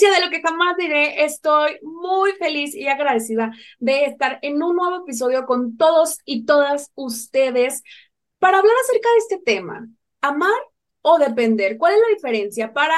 De lo que jamás diré, estoy muy feliz y agradecida de estar en un nuevo episodio con todos y todas ustedes para hablar acerca de este tema, amar o depender. ¿Cuál es la diferencia? Para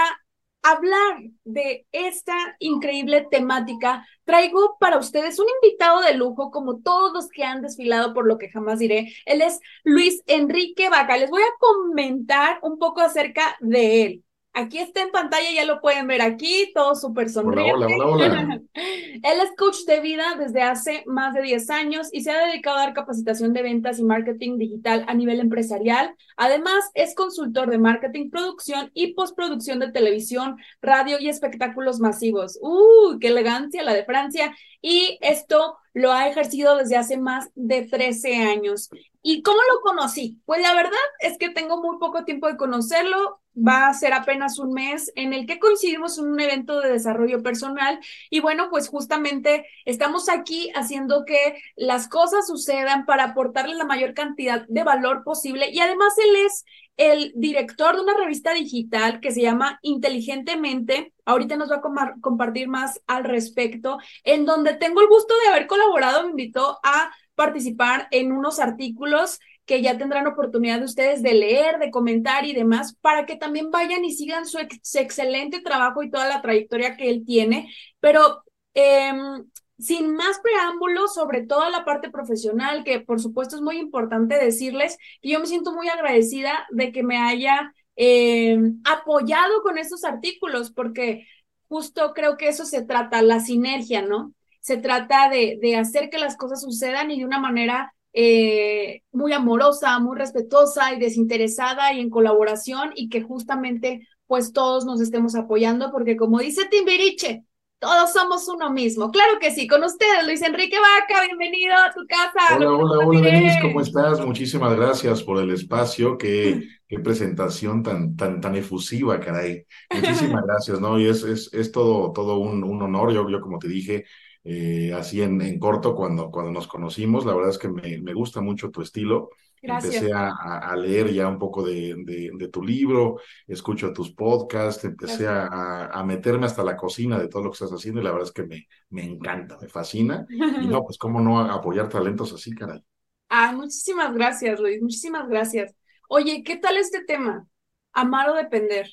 hablar de esta increíble temática, traigo para ustedes un invitado de lujo, como todos los que han desfilado por lo que jamás diré. Él es Luis Enrique Vaca. Les voy a comentar un poco acerca de él. Aquí está en pantalla, ya lo pueden ver aquí, todo súper sonriente. Hola, hola, hola, Él es coach de vida desde hace más de 10 años y se ha dedicado a dar capacitación de ventas y marketing digital a nivel empresarial. Además, es consultor de marketing, producción y postproducción de televisión, radio y espectáculos masivos. ¡Uh, qué elegancia la de Francia! Y esto lo ha ejercido desde hace más de 13 años. ¿Y cómo lo conocí? Pues la verdad es que tengo muy poco tiempo de conocerlo va a ser apenas un mes en el que coincidimos en un evento de desarrollo personal. Y bueno, pues justamente estamos aquí haciendo que las cosas sucedan para aportarle la mayor cantidad de valor posible. Y además él es el director de una revista digital que se llama Inteligentemente. Ahorita nos va a compartir más al respecto, en donde tengo el gusto de haber colaborado, me invitó a participar en unos artículos que ya tendrán oportunidad de ustedes de leer, de comentar y demás, para que también vayan y sigan su, excelente trabajo y toda la trayectoria que él tiene. Pero em, sin más preámbulos sobre toda la parte profesional, que por supuesto es muy importante decirles que yo me siento muy agradecida de que me haya em, apoyado con estos artículos, porque justo creo que eso se trata, la sinergia, ¿no? Se trata de, de hacer que las cosas sucedan y de una manera eh, muy amorosa, muy respetuosa y desinteresada y en colaboración y que justamente pues todos nos estemos apoyando porque como dice Timbiriche, todos somos uno mismo. Claro que sí, con ustedes, Luis Enrique Vaca, bienvenido a tu casa. Hola, hola, hola, Denise, ¿cómo estás? Muchísimas gracias por el espacio, qué, qué presentación tan, tan, tan efusiva, caray. Muchísimas gracias, ¿no? Y es, es, es todo, todo un, un honor, yo, yo como te dije, eh, así en, en, corto cuando, cuando nos conocimos. La verdad es que me, me gusta mucho tu estilo. Gracias. Empecé a, a, leer ya un poco de, de, de, tu libro, escucho tus podcasts, empecé a, a, meterme hasta la cocina de todo lo que estás haciendo y la verdad es que me, me encanta, me fascina. Y no, pues cómo no apoyar talentos así, caray. Ah, muchísimas gracias, Luis, muchísimas gracias. Oye, ¿qué tal este tema? Amar o depender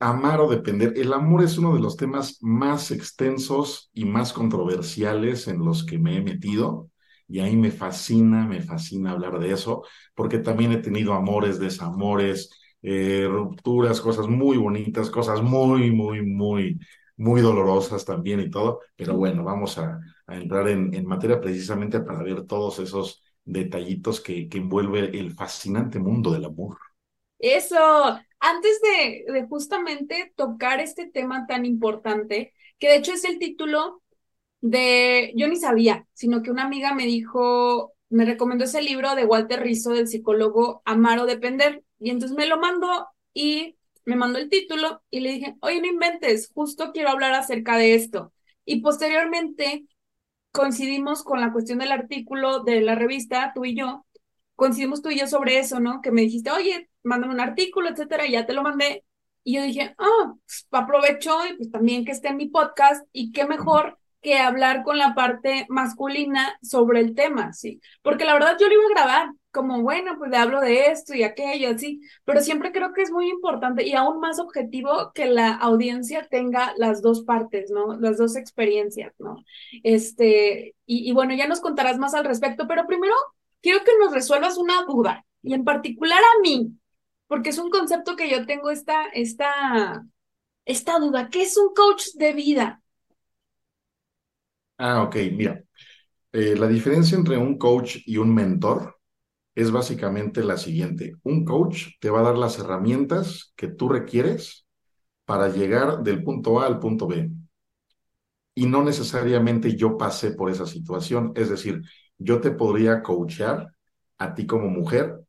amar o depender. El amor es uno de los temas más extensos y más controversiales en los que me he metido. Y ahí me fascina, me fascina hablar de eso, porque también he tenido amores, desamores, eh, rupturas, cosas muy bonitas, cosas muy, muy, muy, muy dolorosas también y todo. Pero bueno, vamos a, entrar en, en, materia precisamente para ver todos esos detallitos que, que envuelve el fascinante mundo del amor. Eso, antes de, justamente tocar este tema tan importante, que de hecho es el título de, yo ni sabía, sino que una amiga me dijo, me recomendó ese libro de Walter Rizzo, del psicólogo Amar o Depender, y entonces me lo mandó y me mandó el título y le dije, oye, no inventes, justo quiero hablar acerca de esto. Y posteriormente coincidimos con la cuestión del artículo de la revista, tú y yo, coincidimos tú y yo sobre eso, ¿no? Que me dijiste, oye, mándame un artículo, etcétera, y ya te lo mandé. Y yo dije, ah, pues aprovecho y pues también que esté en mi podcast y qué mejor que hablar con la parte masculina sobre el tema, ¿sí? Porque la verdad yo lo iba a grabar, como bueno, pues le hablo de esto y aquello, así, pero siempre creo que es muy importante y aún más objetivo que la audiencia tenga las dos partes, ¿no? Las dos experiencias, ¿no? Este, y, y bueno, ya nos contarás más al respecto, pero primero quiero que nos resuelvas una duda, y en particular a mí, porque es un concepto que yo tengo esta, esta, esta duda, ¿qué es un coach de vida? Ah, ok, mira, eh, la diferencia entre un coach y un mentor es básicamente la siguiente. Un coach te va a dar las herramientas que tú requieres para llegar del punto A al punto B. Y no necesariamente yo pasé por esa situación. Es decir, yo te podría coachear a ti como mujer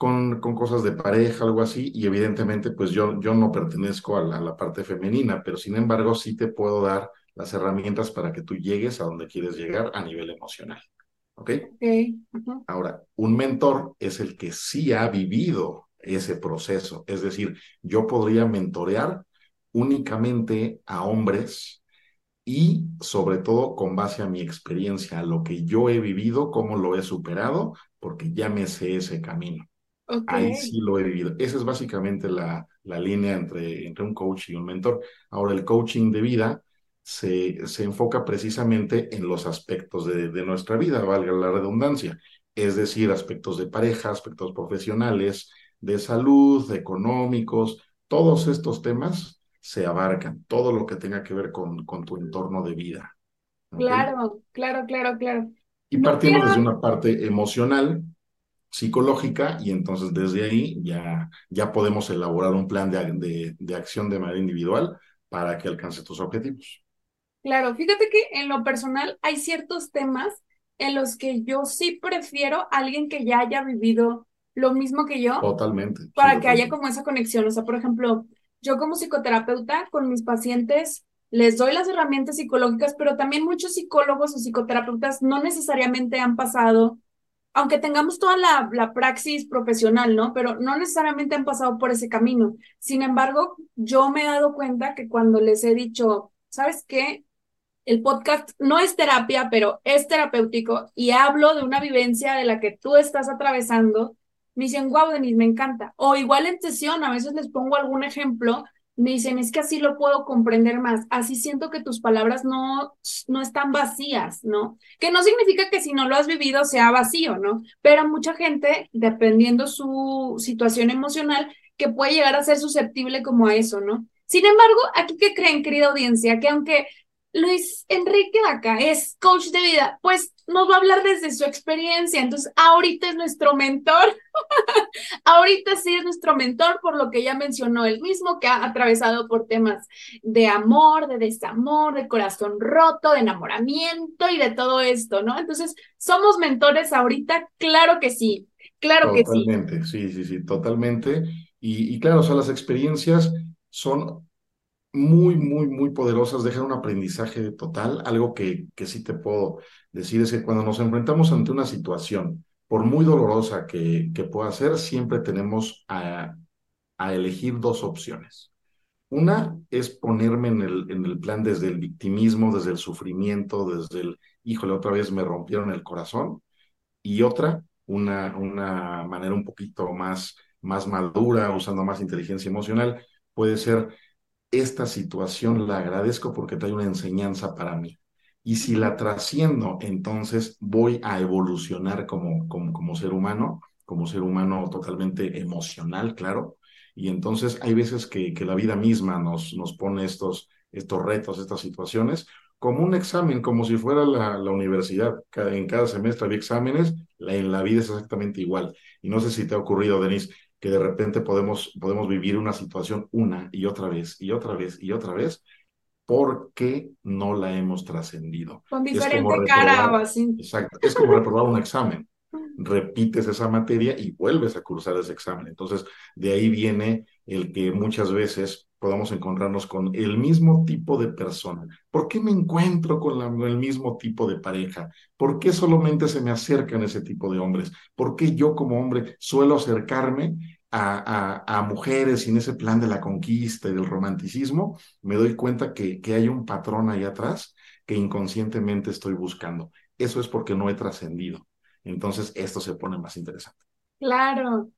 con, con cosas de pareja, algo así, y evidentemente pues yo, yo no pertenezco a la, a la parte femenina, pero sin embargo sí te puedo dar las herramientas para que tú llegues a donde quieres llegar a nivel emocional. ¿Ok? Okay. Uh -huh. Ahora, un mentor es el que sí ha vivido ese proceso. Es decir, yo podría mentorear únicamente a hombres y sobre todo con base a mi experiencia, a lo que yo he vivido, cómo lo he superado, porque ya me sé ese camino. Okay. Ahí sí lo he vivido. Esa es básicamente la, la línea entre, entre un coach y un mentor. Ahora, el coaching de vida se, se enfoca precisamente en los aspectos de, de nuestra vida, valga la redundancia, es decir, aspectos de pareja, aspectos profesionales, de salud, económicos, todos estos temas se abarcan, todo lo que tenga que ver con, con tu entorno de vida. ¿okay? Claro, claro, claro, claro. Y No partiendo quiero- desde una parte emocional, psicológica, y entonces desde ahí ya, ya podemos elaborar un plan de, de, de acción de manera individual para que alcance tus objetivos. Claro, fíjate que en lo personal hay ciertos temas en los que yo sí prefiero a alguien que ya haya vivido lo mismo que yo Totalmente. sí, para que haya como esa conexión. O sea, por ejemplo, yo como psicoterapeuta con mis pacientes les doy las herramientas psicológicas, pero también muchos psicólogos o psicoterapeutas no necesariamente han pasado, aunque tengamos toda la, la praxis profesional, ¿no? Pero no necesariamente han pasado por ese camino. Sin embargo, yo me he dado cuenta que cuando les he dicho, ¿sabes qué? El podcast no es terapia, pero es terapéutico y hablo de una vivencia de la que tú estás atravesando. Me dicen, wow, Denise, me encanta. O igual en sesión, a veces les pongo algún ejemplo, me dicen, es que así lo puedo comprender más. Así siento que tus palabras no, no están vacías, ¿no? Que no significa que si no lo has vivido sea vacío, ¿no? Pero mucha gente, dependiendo su situación emocional, que puede llegar a ser susceptible como a eso, ¿no? Sin embargo, aquí que creen, querida audiencia, que aunque Luis Enrique Vaca es coach de vida, pues nos va a hablar desde su experiencia. Entonces, ahorita es nuestro mentor. ahorita sí es nuestro mentor, por lo que ya mencionó él mismo, que ha atravesado por temas de amor, de desamor, de corazón roto, de enamoramiento y de todo esto, ¿no? Entonces, ¿somos mentores ahorita? Claro que sí. Claro que sí. Totalmente, sí, sí, sí, totalmente. Y, y claro, o sea, las experiencias son muy, muy, muy poderosas, dejan un aprendizaje total. Algo que, que sí te puedo decir es que cuando nos enfrentamos ante una situación, por muy dolorosa que, que pueda ser, siempre tenemos a, a elegir dos opciones. Una es ponerme en el, en el plan desde el victimismo, desde el sufrimiento, desde el, híjole, otra vez me rompieron el corazón. Y otra, una, una manera un poquito más, más madura, usando más inteligencia emocional, puede ser esta situación la agradezco porque trae una enseñanza para mí. Y si la trasciendo, entonces voy a evolucionar como, como, como ser humano, como ser humano totalmente emocional, claro. Y entonces hay veces que, que la vida misma nos, nos pone estos, estos retos, estas situaciones, como un examen, como si fuera la, la universidad. En cada semestre había exámenes, la, en la vida es exactamente igual. Y no sé si te ha ocurrido, Denise, que de repente podemos, podemos vivir una situación una y otra vez y otra vez y otra vez porque no la hemos trascendido. Con diferente cara o así. exacto, es como reprobar un examen. Repites esa materia y vuelves a cursar ese examen. Entonces, de ahí viene el que muchas veces podamos encontrarnos con el mismo tipo de persona. ¿Por qué me encuentro con el mismo tipo de pareja? ¿Por qué solamente se me acercan ese tipo de hombres? ¿Por qué yo como hombre suelo acercarme a, mujeres sin ese plan de la conquista y del romanticismo? Me doy cuenta que, que hay un patrón ahí atrás que inconscientemente estoy buscando. Eso es porque no he trascendido. Entonces, esto se pone más interesante. Claro.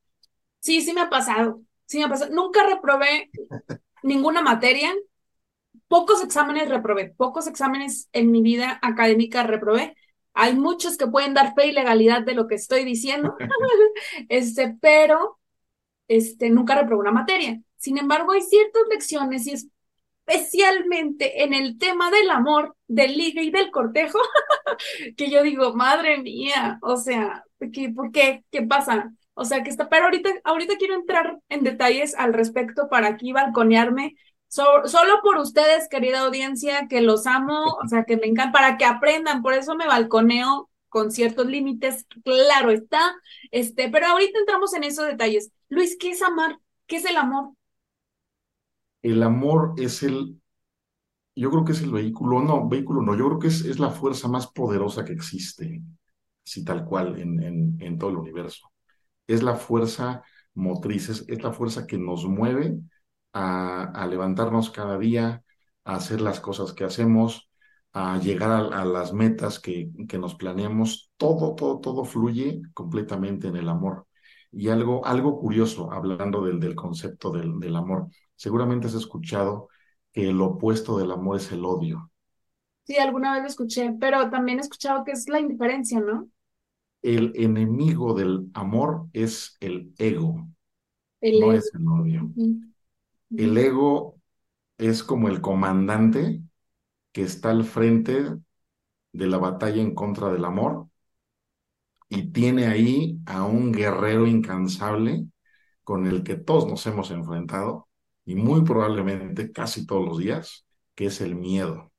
Sí, sí me ha pasado. Sí me ha pasado. Nunca reprobé ninguna materia. Pocos exámenes reprobé. Pocos exámenes en mi vida académica reprobé. Hay muchos que pueden dar fe y legalidad de lo que estoy diciendo. este, pero este, nunca reprobé una materia. Sin embargo, hay ciertas lecciones y especialmente en el tema del amor, del ligue y del cortejo, que yo digo, madre mía, o sea, ¿qué, ¿por qué? ¿Qué pasa? O sea, que está, pero ahorita, ahorita quiero entrar en detalles al respecto para aquí balconearme, solo por ustedes, querida audiencia, que los amo, o sea, que me encanta, para que aprendan, por eso me balconeo con ciertos límites, claro está, este, pero ahorita entramos en esos detalles. Luis, ¿qué es amar? ¿Qué es el amor? El amor es el, yo creo que es el vehículo, no, vehículo no, yo creo que es, es la fuerza más poderosa que existe, si tal cual, en, en, todo el universo. Es la fuerza motriz, es, la fuerza que nos mueve a, a, levantarnos cada día, a hacer las cosas que hacemos, a llegar a, las metas que, que, nos planeamos. Todo, todo, todo fluye completamente en el amor. Y algo, algo curioso, hablando del, del concepto del, del amor, Seguramente has escuchado que el opuesto del amor es el odio. Sí, alguna vez lo escuché, pero también he escuchado que es la indiferencia, ¿no? El enemigo del amor es el ego, no es el odio. El ego es como el comandante que está al frente de la batalla en contra del amor y tiene ahí a un guerrero incansable con el que todos nos hemos enfrentado y muy probablemente casi todos los días, que es el miedo.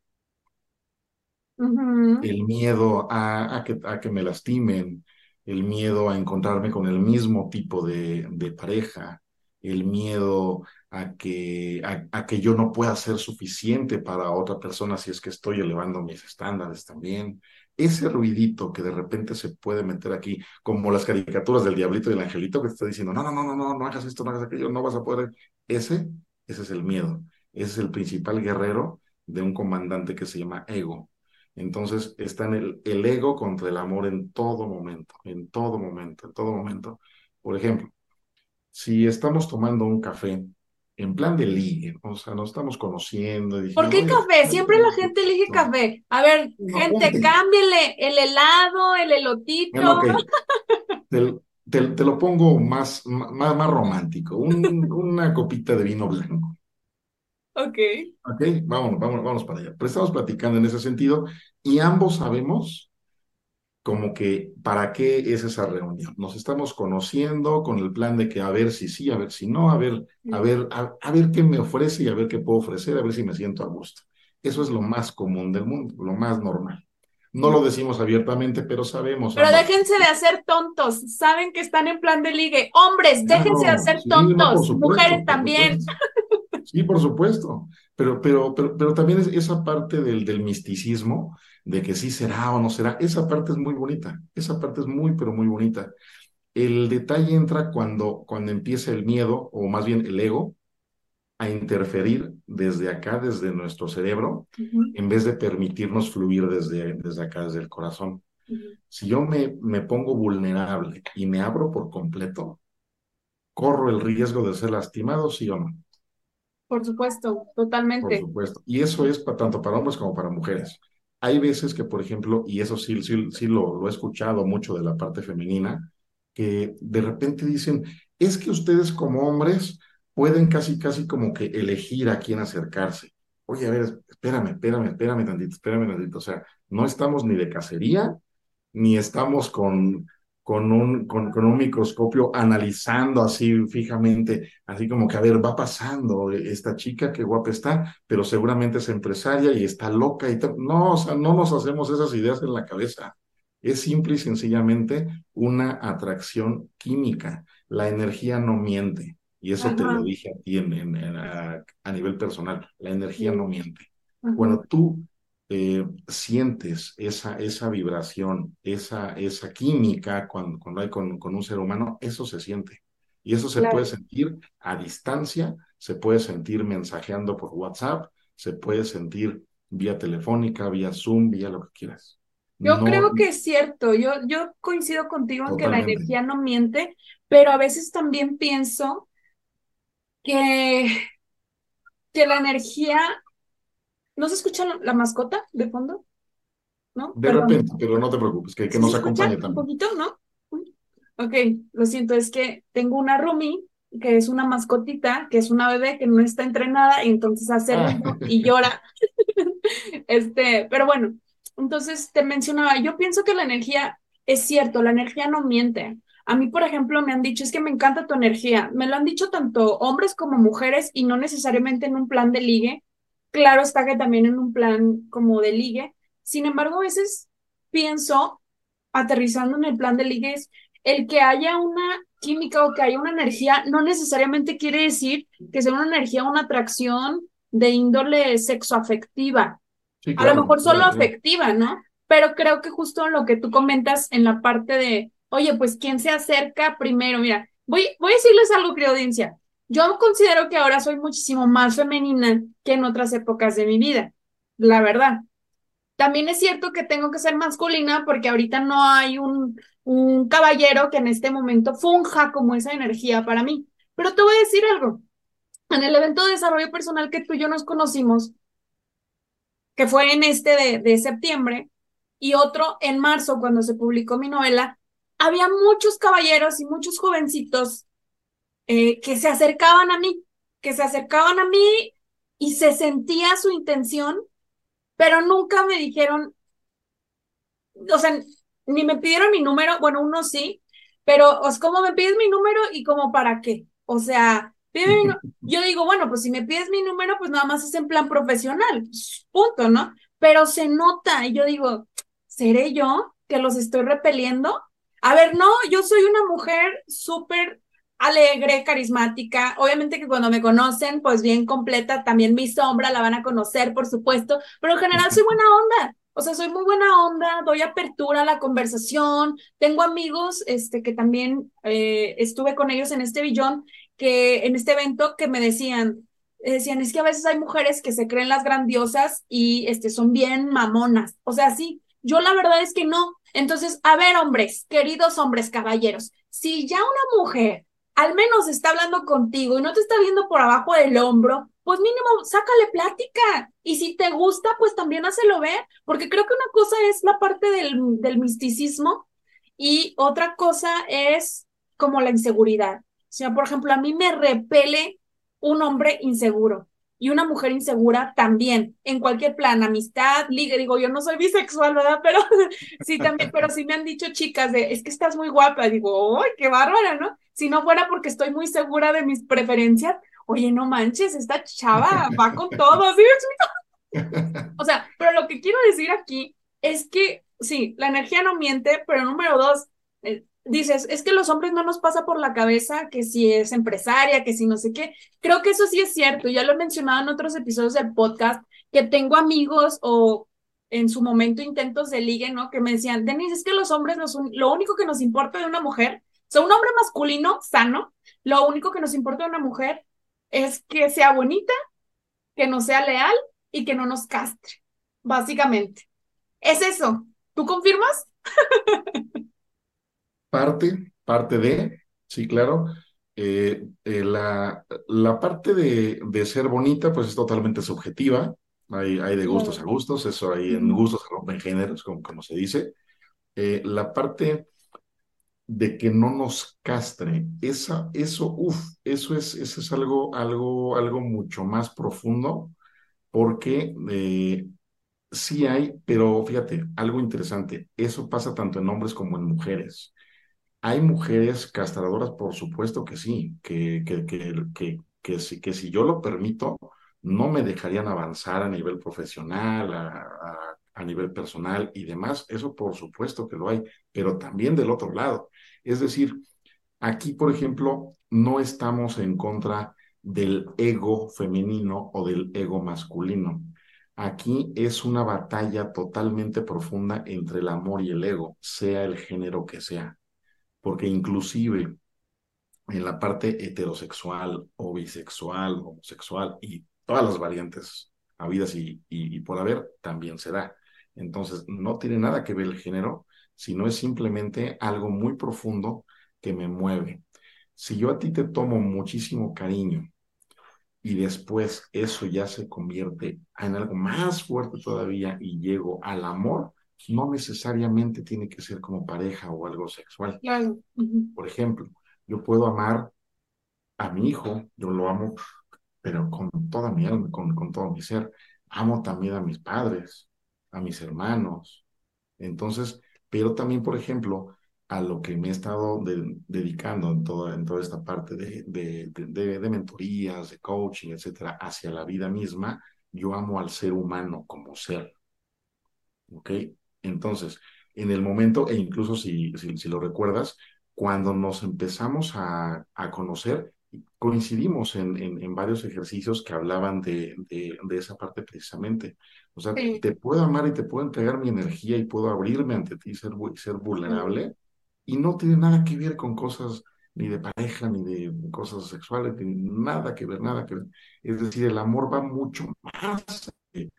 El miedo a, que, a, que, me lastimen, el miedo a encontrarme con el mismo tipo de, de pareja, el miedo a que, a, que yo no pueda ser suficiente para otra persona si es que estoy elevando mis estándares también. Ese ruidito que de repente se puede meter aquí, como las caricaturas del diablito y el angelito que te está diciendo, no, no, no, no, no, no hagas esto, no hagas aquello, no vas a poder. Ese, ese es el miedo. Ese es el principal guerrero de un comandante que se llama ego. Entonces está en el, el ego contra el amor en todo momento, en todo momento, en todo momento. Por ejemplo, si estamos tomando un café en plan de ligue, o sea, nos estamos conociendo. ¿Por qué café? Siempre la gente elige café. A ver, gente, cámbiale el helado, el elotito. te, lo pongo más, más, más romántico, una copita de vino blanco. Ok. Ok, vamos, vamos, vamos para allá. Pero estamos platicando en ese sentido y ambos sabemos como que, ¿para qué es esa reunión? Nos estamos conociendo con el plan de que a ver si sí, a ver si no, a ver, a ver, a, ver qué me ofrece y a ver qué puedo ofrecer, a ver si me siento a gusto. Eso es lo más común del mundo, lo más normal. No lo decimos abiertamente, pero sabemos. Pero déjense de hacer tontos. Saben que están en plan de ligue. Hombres, déjense de hacer tontos. Mujeres también. Sí, por supuesto. Pero, pero, pero, pero también es esa parte del, del misticismo de que sí será o no será, esa parte es muy bonita, esa parte es muy, pero muy bonita. El detalle entra cuando, cuando empieza el miedo, o más bien el ego, a interferir desde acá, desde nuestro cerebro, en vez de permitirnos fluir desde, desde acá, desde el corazón. Si yo me, me pongo vulnerable y me abro por completo, corro el riesgo de ser lastimado, sí o no. Por supuesto, totalmente. Por supuesto. Y eso es para, tanto para hombres como para mujeres. Hay veces que, por ejemplo, y eso sí, sí, sí lo, lo he escuchado mucho de la parte femenina, que de repente dicen, es que ustedes como hombres pueden casi, casi como que elegir a quién acercarse. Oye, a ver, espérame, espérame, espérame tantito, espérame tantito. O sea, no estamos ni de cacería, ni estamos con, con un, con, con, un microscopio analizando así fijamente, así como que, a ver, va pasando esta chica, qué guapa está, pero seguramente es empresaria y está loca y tal. No, o sea, no nos hacemos esas ideas en la cabeza. Es simple y sencillamente una atracción química. La energía no miente. Y eso te lo dije a ti en, a, a, nivel personal. La energía no miente. Cuando tú eh, sientes esa, esa vibración, esa, esa química cuando, cuando hay con, con un ser humano, eso se siente. Y eso se puede sentir a distancia, se puede sentir mensajeando por WhatsApp, se puede sentir vía telefónica, vía Zoom, vía lo que quieras. Yo creo que es cierto, yo, yo coincido contigo en que la energía no miente, pero a veces también pienso que, que la energía... ¿No se escucha la, mascota de fondo? ¿No? De repente, pero no te preocupes, que, que nos acompañe también. Un poquito, ¿no? Ok, lo siento, es que tengo una Rumi que es una mascotita, que es una bebé que no está entrenada y entonces hace ah. y llora. este, pero bueno, entonces te mencionaba, yo pienso que la energía es cierto, la energía no miente. A mí, por ejemplo, me han dicho, es que me encanta tu energía. Me lo han dicho tanto hombres como mujeres y no necesariamente en un plan de ligue. Claro está que también en un plan como de ligue. Sin embargo, a veces pienso, aterrizando en el plan de ligue, es el que haya una química o que haya una energía no necesariamente quiere decir que sea una energía, una atracción de índole sexoafectiva. a lo mejor solo afectiva, ¿no? Pero creo que justo lo que tú comentas en la parte de, oye, pues quién se acerca primero, mira, voy, voy a decirles algo, querida audiencia. Yo considero que ahora soy muchísimo más femenina que en otras épocas de mi vida, la verdad. También es cierto que tengo que ser masculina porque ahorita no hay un, un caballero que en este momento funja como esa energía para mí. Pero te voy a decir algo. En el evento de desarrollo personal que tú y yo nos conocimos, que fue en este de, de septiembre, y otro en marzo, cuando se publicó mi novela, había muchos caballeros y muchos jovencitos eh, que se acercaban a mí, que se acercaban a mí y se sentía su intención, pero nunca me dijeron, o sea, ni me pidieron mi número, bueno, uno sí, pero es como me pides mi número y como para qué. O sea, yo digo, bueno, pues si me pides mi número, pues nada más es en plan profesional, punto, ¿no? Pero se nota y yo digo, ¿seré yo que los estoy repeliendo? A ver, no, yo soy una mujer súper alegre, carismática. Obviamente que cuando me conocen, pues bien completa, también mi sombra la van a conocer, por supuesto, pero en general soy buena onda. O sea, soy muy buena onda, doy apertura a la conversación. Tengo amigos este, que también eh, estuve con ellos en este billón, que en este evento, que me decían, decían, es que a veces hay mujeres que se creen las grandiosas y este, son bien mamonas. O sea, sí, yo la verdad es que no. Entonces, a ver, hombres, queridos hombres, caballeros, si ya una mujer al menos está hablando contigo y no te está viendo por abajo del hombro, pues mínimo sácale plática. Y si te gusta, pues también hácelo ver, porque creo que una cosa es la parte del, del misticismo y otra cosa es como la inseguridad. O sea, por ejemplo, a mí me repele un hombre inseguro y una mujer insegura también, en cualquier plan, amistad, liga, digo, yo no soy bisexual, ¿verdad? Pero sí también, pero sí me han dicho chicas de, es que estás muy guapa, digo, ¡ay, qué bárbara, ¿no? Si no fuera porque estoy muy segura de mis preferencias, oye, no manches, esta chava va con todo, ¿sí? O sea, pero lo que quiero decir aquí es que sí, la energía no miente, pero número dos, eh, dices, es que los hombres no nos pasa por la cabeza que si es empresaria, que si no sé qué. Creo que eso sí es cierto, ya lo he mencionado en otros episodios del podcast, que tengo amigos o en su momento intentos de ligue, ¿no? Que me decían, Denise, es que los hombres, lo único que nos importa de una mujer sea, un hombre masculino sano, lo único que nos importa de una mujer es que sea bonita, que no sea leal y que no nos castre, básicamente. Es eso. ¿Tú confirmas? parte, parte de, sí, claro. Eh, eh, la, la, parte de, de, ser bonita, pues es totalmente subjetiva. Hay, hay de gustos a gustos, eso hay en gustos se rompen géneros, como, como se dice. Eh, la parte de que no nos castre. Esa, eso, uff, eso es, eso es algo, algo, algo mucho más profundo, porque eh, sí hay, pero fíjate, algo interesante, eso pasa tanto en hombres como en mujeres. Hay mujeres castradoras, por supuesto que sí, que, que, que, que, que, si, que si yo lo permito, no me dejarían avanzar a nivel profesional, a, nivel personal y demás. Eso por supuesto que lo hay, pero también del otro lado es decir, aquí, por ejemplo, no estamos en contra del ego femenino o del ego masculino. Aquí es una batalla totalmente profunda entre el amor y el ego, sea el género que sea, porque inclusive en la parte heterosexual o bisexual, homosexual y todas las variantes habidas y, y, y por haber, también se da. Entonces, no tiene nada que ver el género, sino es simplemente algo muy profundo que me mueve. Si yo a ti te tomo muchísimo cariño y después eso ya se convierte en algo más fuerte todavía y llego al amor, no necesariamente tiene que ser como pareja o algo sexual. Claro. Por ejemplo, yo puedo amar a mi hijo, yo lo amo, pero con toda mi alma, con, con todo mi ser. Amo también a mis padres, a mis hermanos. Entonces, pero también, por ejemplo, a lo que me he estado dedicando en toda, en toda esta parte de, de, de, mentorías, de coaching, etcétera, hacia la vida misma, yo amo al ser humano como ser. ¿Ok? Entonces, en el momento, e incluso si, si, si lo recuerdas, cuando nos empezamos a, a conocer, coincidimos en, en, en, varios ejercicios que hablaban de, de, de, esa parte precisamente. O sea, sí. te puedo amar y te puedo entregar mi energía y puedo abrirme ante ti, ser, ser vulnerable, y no tiene nada que ver con cosas ni de pareja, ni de cosas sexuales, ni nada que ver, nada que ver. Es decir, el amor va mucho más de,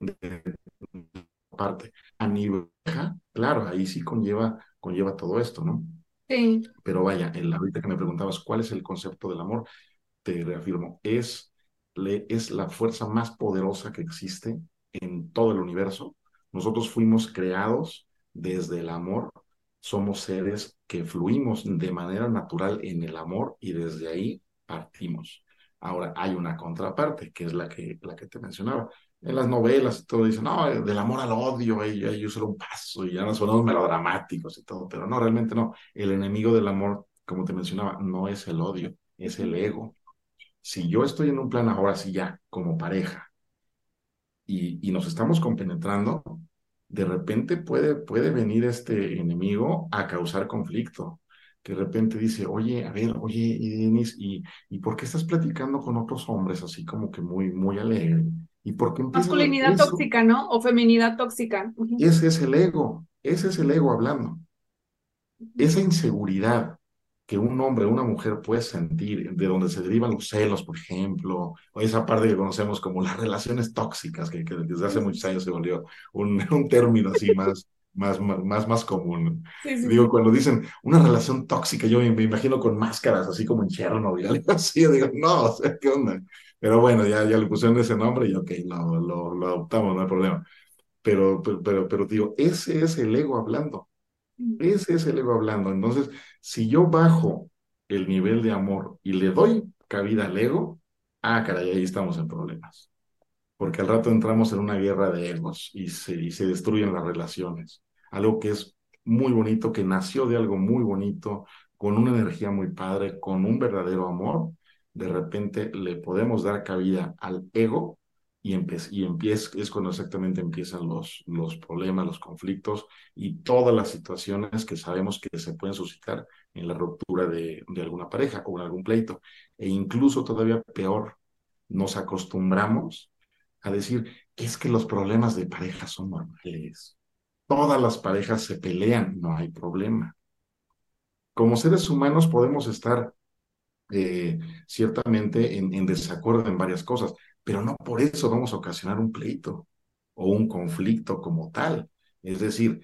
de, parte. A nivel, claro, ahí sí conlleva, conlleva todo esto, ¿no? Sí. Pero vaya, el, ahorita que me preguntabas cuál es el concepto del amor, te reafirmo, es, es la fuerza más poderosa que existe en todo el universo. Nosotros fuimos creados desde el amor, somos seres que fluimos de manera natural en el amor y desde ahí partimos. Ahora hay una contraparte, que es la que, la que te mencionaba. En las novelas y todo dicen, no, del amor al odio, ellos solo un paso y ya nos sonamos melodramáticos y todo, pero no, realmente no. El enemigo del amor, como te mencionaba, no es el odio, es el ego. Si yo estoy en un plan ahora sí ya, como pareja, y, y nos estamos compenetrando, de repente puede, puede venir este enemigo a causar conflicto. Que de repente dice, oye, a ver, oye, Denis, ¿y, ¿y por qué estás platicando con otros hombres así como que muy, muy alegre? ¿Y por qué Masculinidad tóxica, ¿no? O feminidad tóxica. Uh -huh. Ese es el ego, ese es el ego hablando. Esa inseguridad que un hombre o una mujer puede sentir, de donde se derivan los celos, por ejemplo, o esa parte que conocemos como las relaciones tóxicas, que, que desde hace muchos años se volvió un, un término así más, más, más, más común. Sí, sí, digo, sí. cuando dicen una relación tóxica, yo me, me, imagino con máscaras, así como en Chernobyl, algo así, yo digo, no, o sea, ¿qué onda? Pero bueno, ya, ya le pusieron ese nombre y ok, lo, lo, lo adoptamos, no hay problema. Pero, pero, pero, pero digo, ese es el ego hablando. Ese es el ego hablando. Entonces, si yo bajo el nivel de amor y le doy cabida al ego, ah, caray, ahí estamos en problemas. Porque al rato entramos en una guerra de egos y se, y se destruyen las relaciones. Algo que es muy bonito, que nació de algo muy bonito, con una energía muy padre, con un verdadero amor, de repente le podemos dar cabida al ego y, empe y empieza, es cuando exactamente empiezan los, los problemas, los conflictos y todas las situaciones que sabemos que se pueden suscitar en la ruptura de, de alguna pareja o en algún pleito. E incluso todavía peor, nos acostumbramos a decir, es que los problemas de pareja son normales. Todas las parejas se pelean, no hay problema. Como seres humanos podemos estar eh, ciertamente en, desacuerdo en varias cosas, pero no por eso vamos a ocasionar un pleito o un conflicto como tal. Es decir,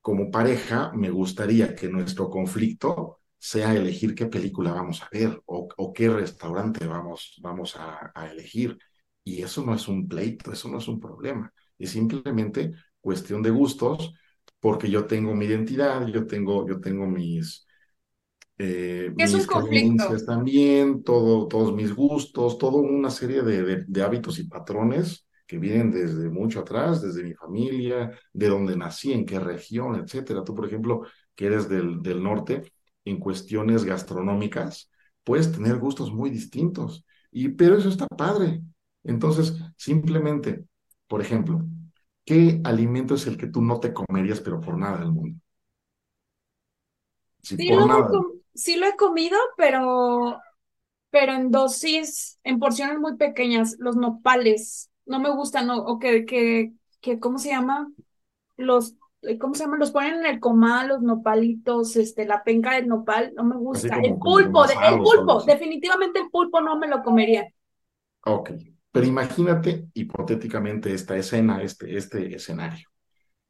como pareja, me gustaría que nuestro conflicto sea elegir qué película vamos a ver o, o qué restaurante vamos, vamos a, a, elegir. Y eso no es un pleito, eso no es un problema. Es simplemente cuestión de gustos, porque yo tengo mi identidad, yo tengo, yo tengo mis, eh, es mis un conflicto también, todo, todos mis gustos, toda una serie de, de, de, hábitos y patrones que vienen desde mucho atrás, desde mi familia, de donde nací, en qué región, etcétera. Tú, por ejemplo, que eres del, del norte, en cuestiones gastronómicas, puedes tener gustos muy distintos, y, pero eso está padre. Entonces, simplemente, por ejemplo, ¿qué alimento es el que tú no te comerías, pero por nada del mundo? Si sí, por nada. Sí lo he comido, pero, pero en dosis, en porciones muy pequeñas, los nopales, no me gustan, ¿no? o que, que, que, ¿cómo se llama? Los, ¿cómo se llama? Los ponen en el comal, los nopalitos, este, la penca del nopal, no me gusta. Como, el pulpo, de, el pulpo, definitivamente el pulpo no me lo comería. Ok, Pero imagínate hipotéticamente esta escena, este, este escenario.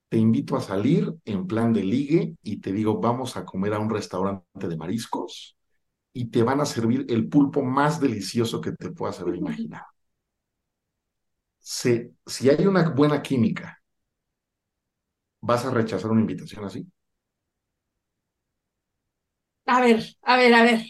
Te invito a salir en plan de ligue y te digo, vamos a comer a un restaurante de mariscos y te van a servir el pulpo más delicioso que te puedas haber imaginado. Si, si hay una buena química, ¿vas a rechazar una invitación así? A ver, a ver, a ver.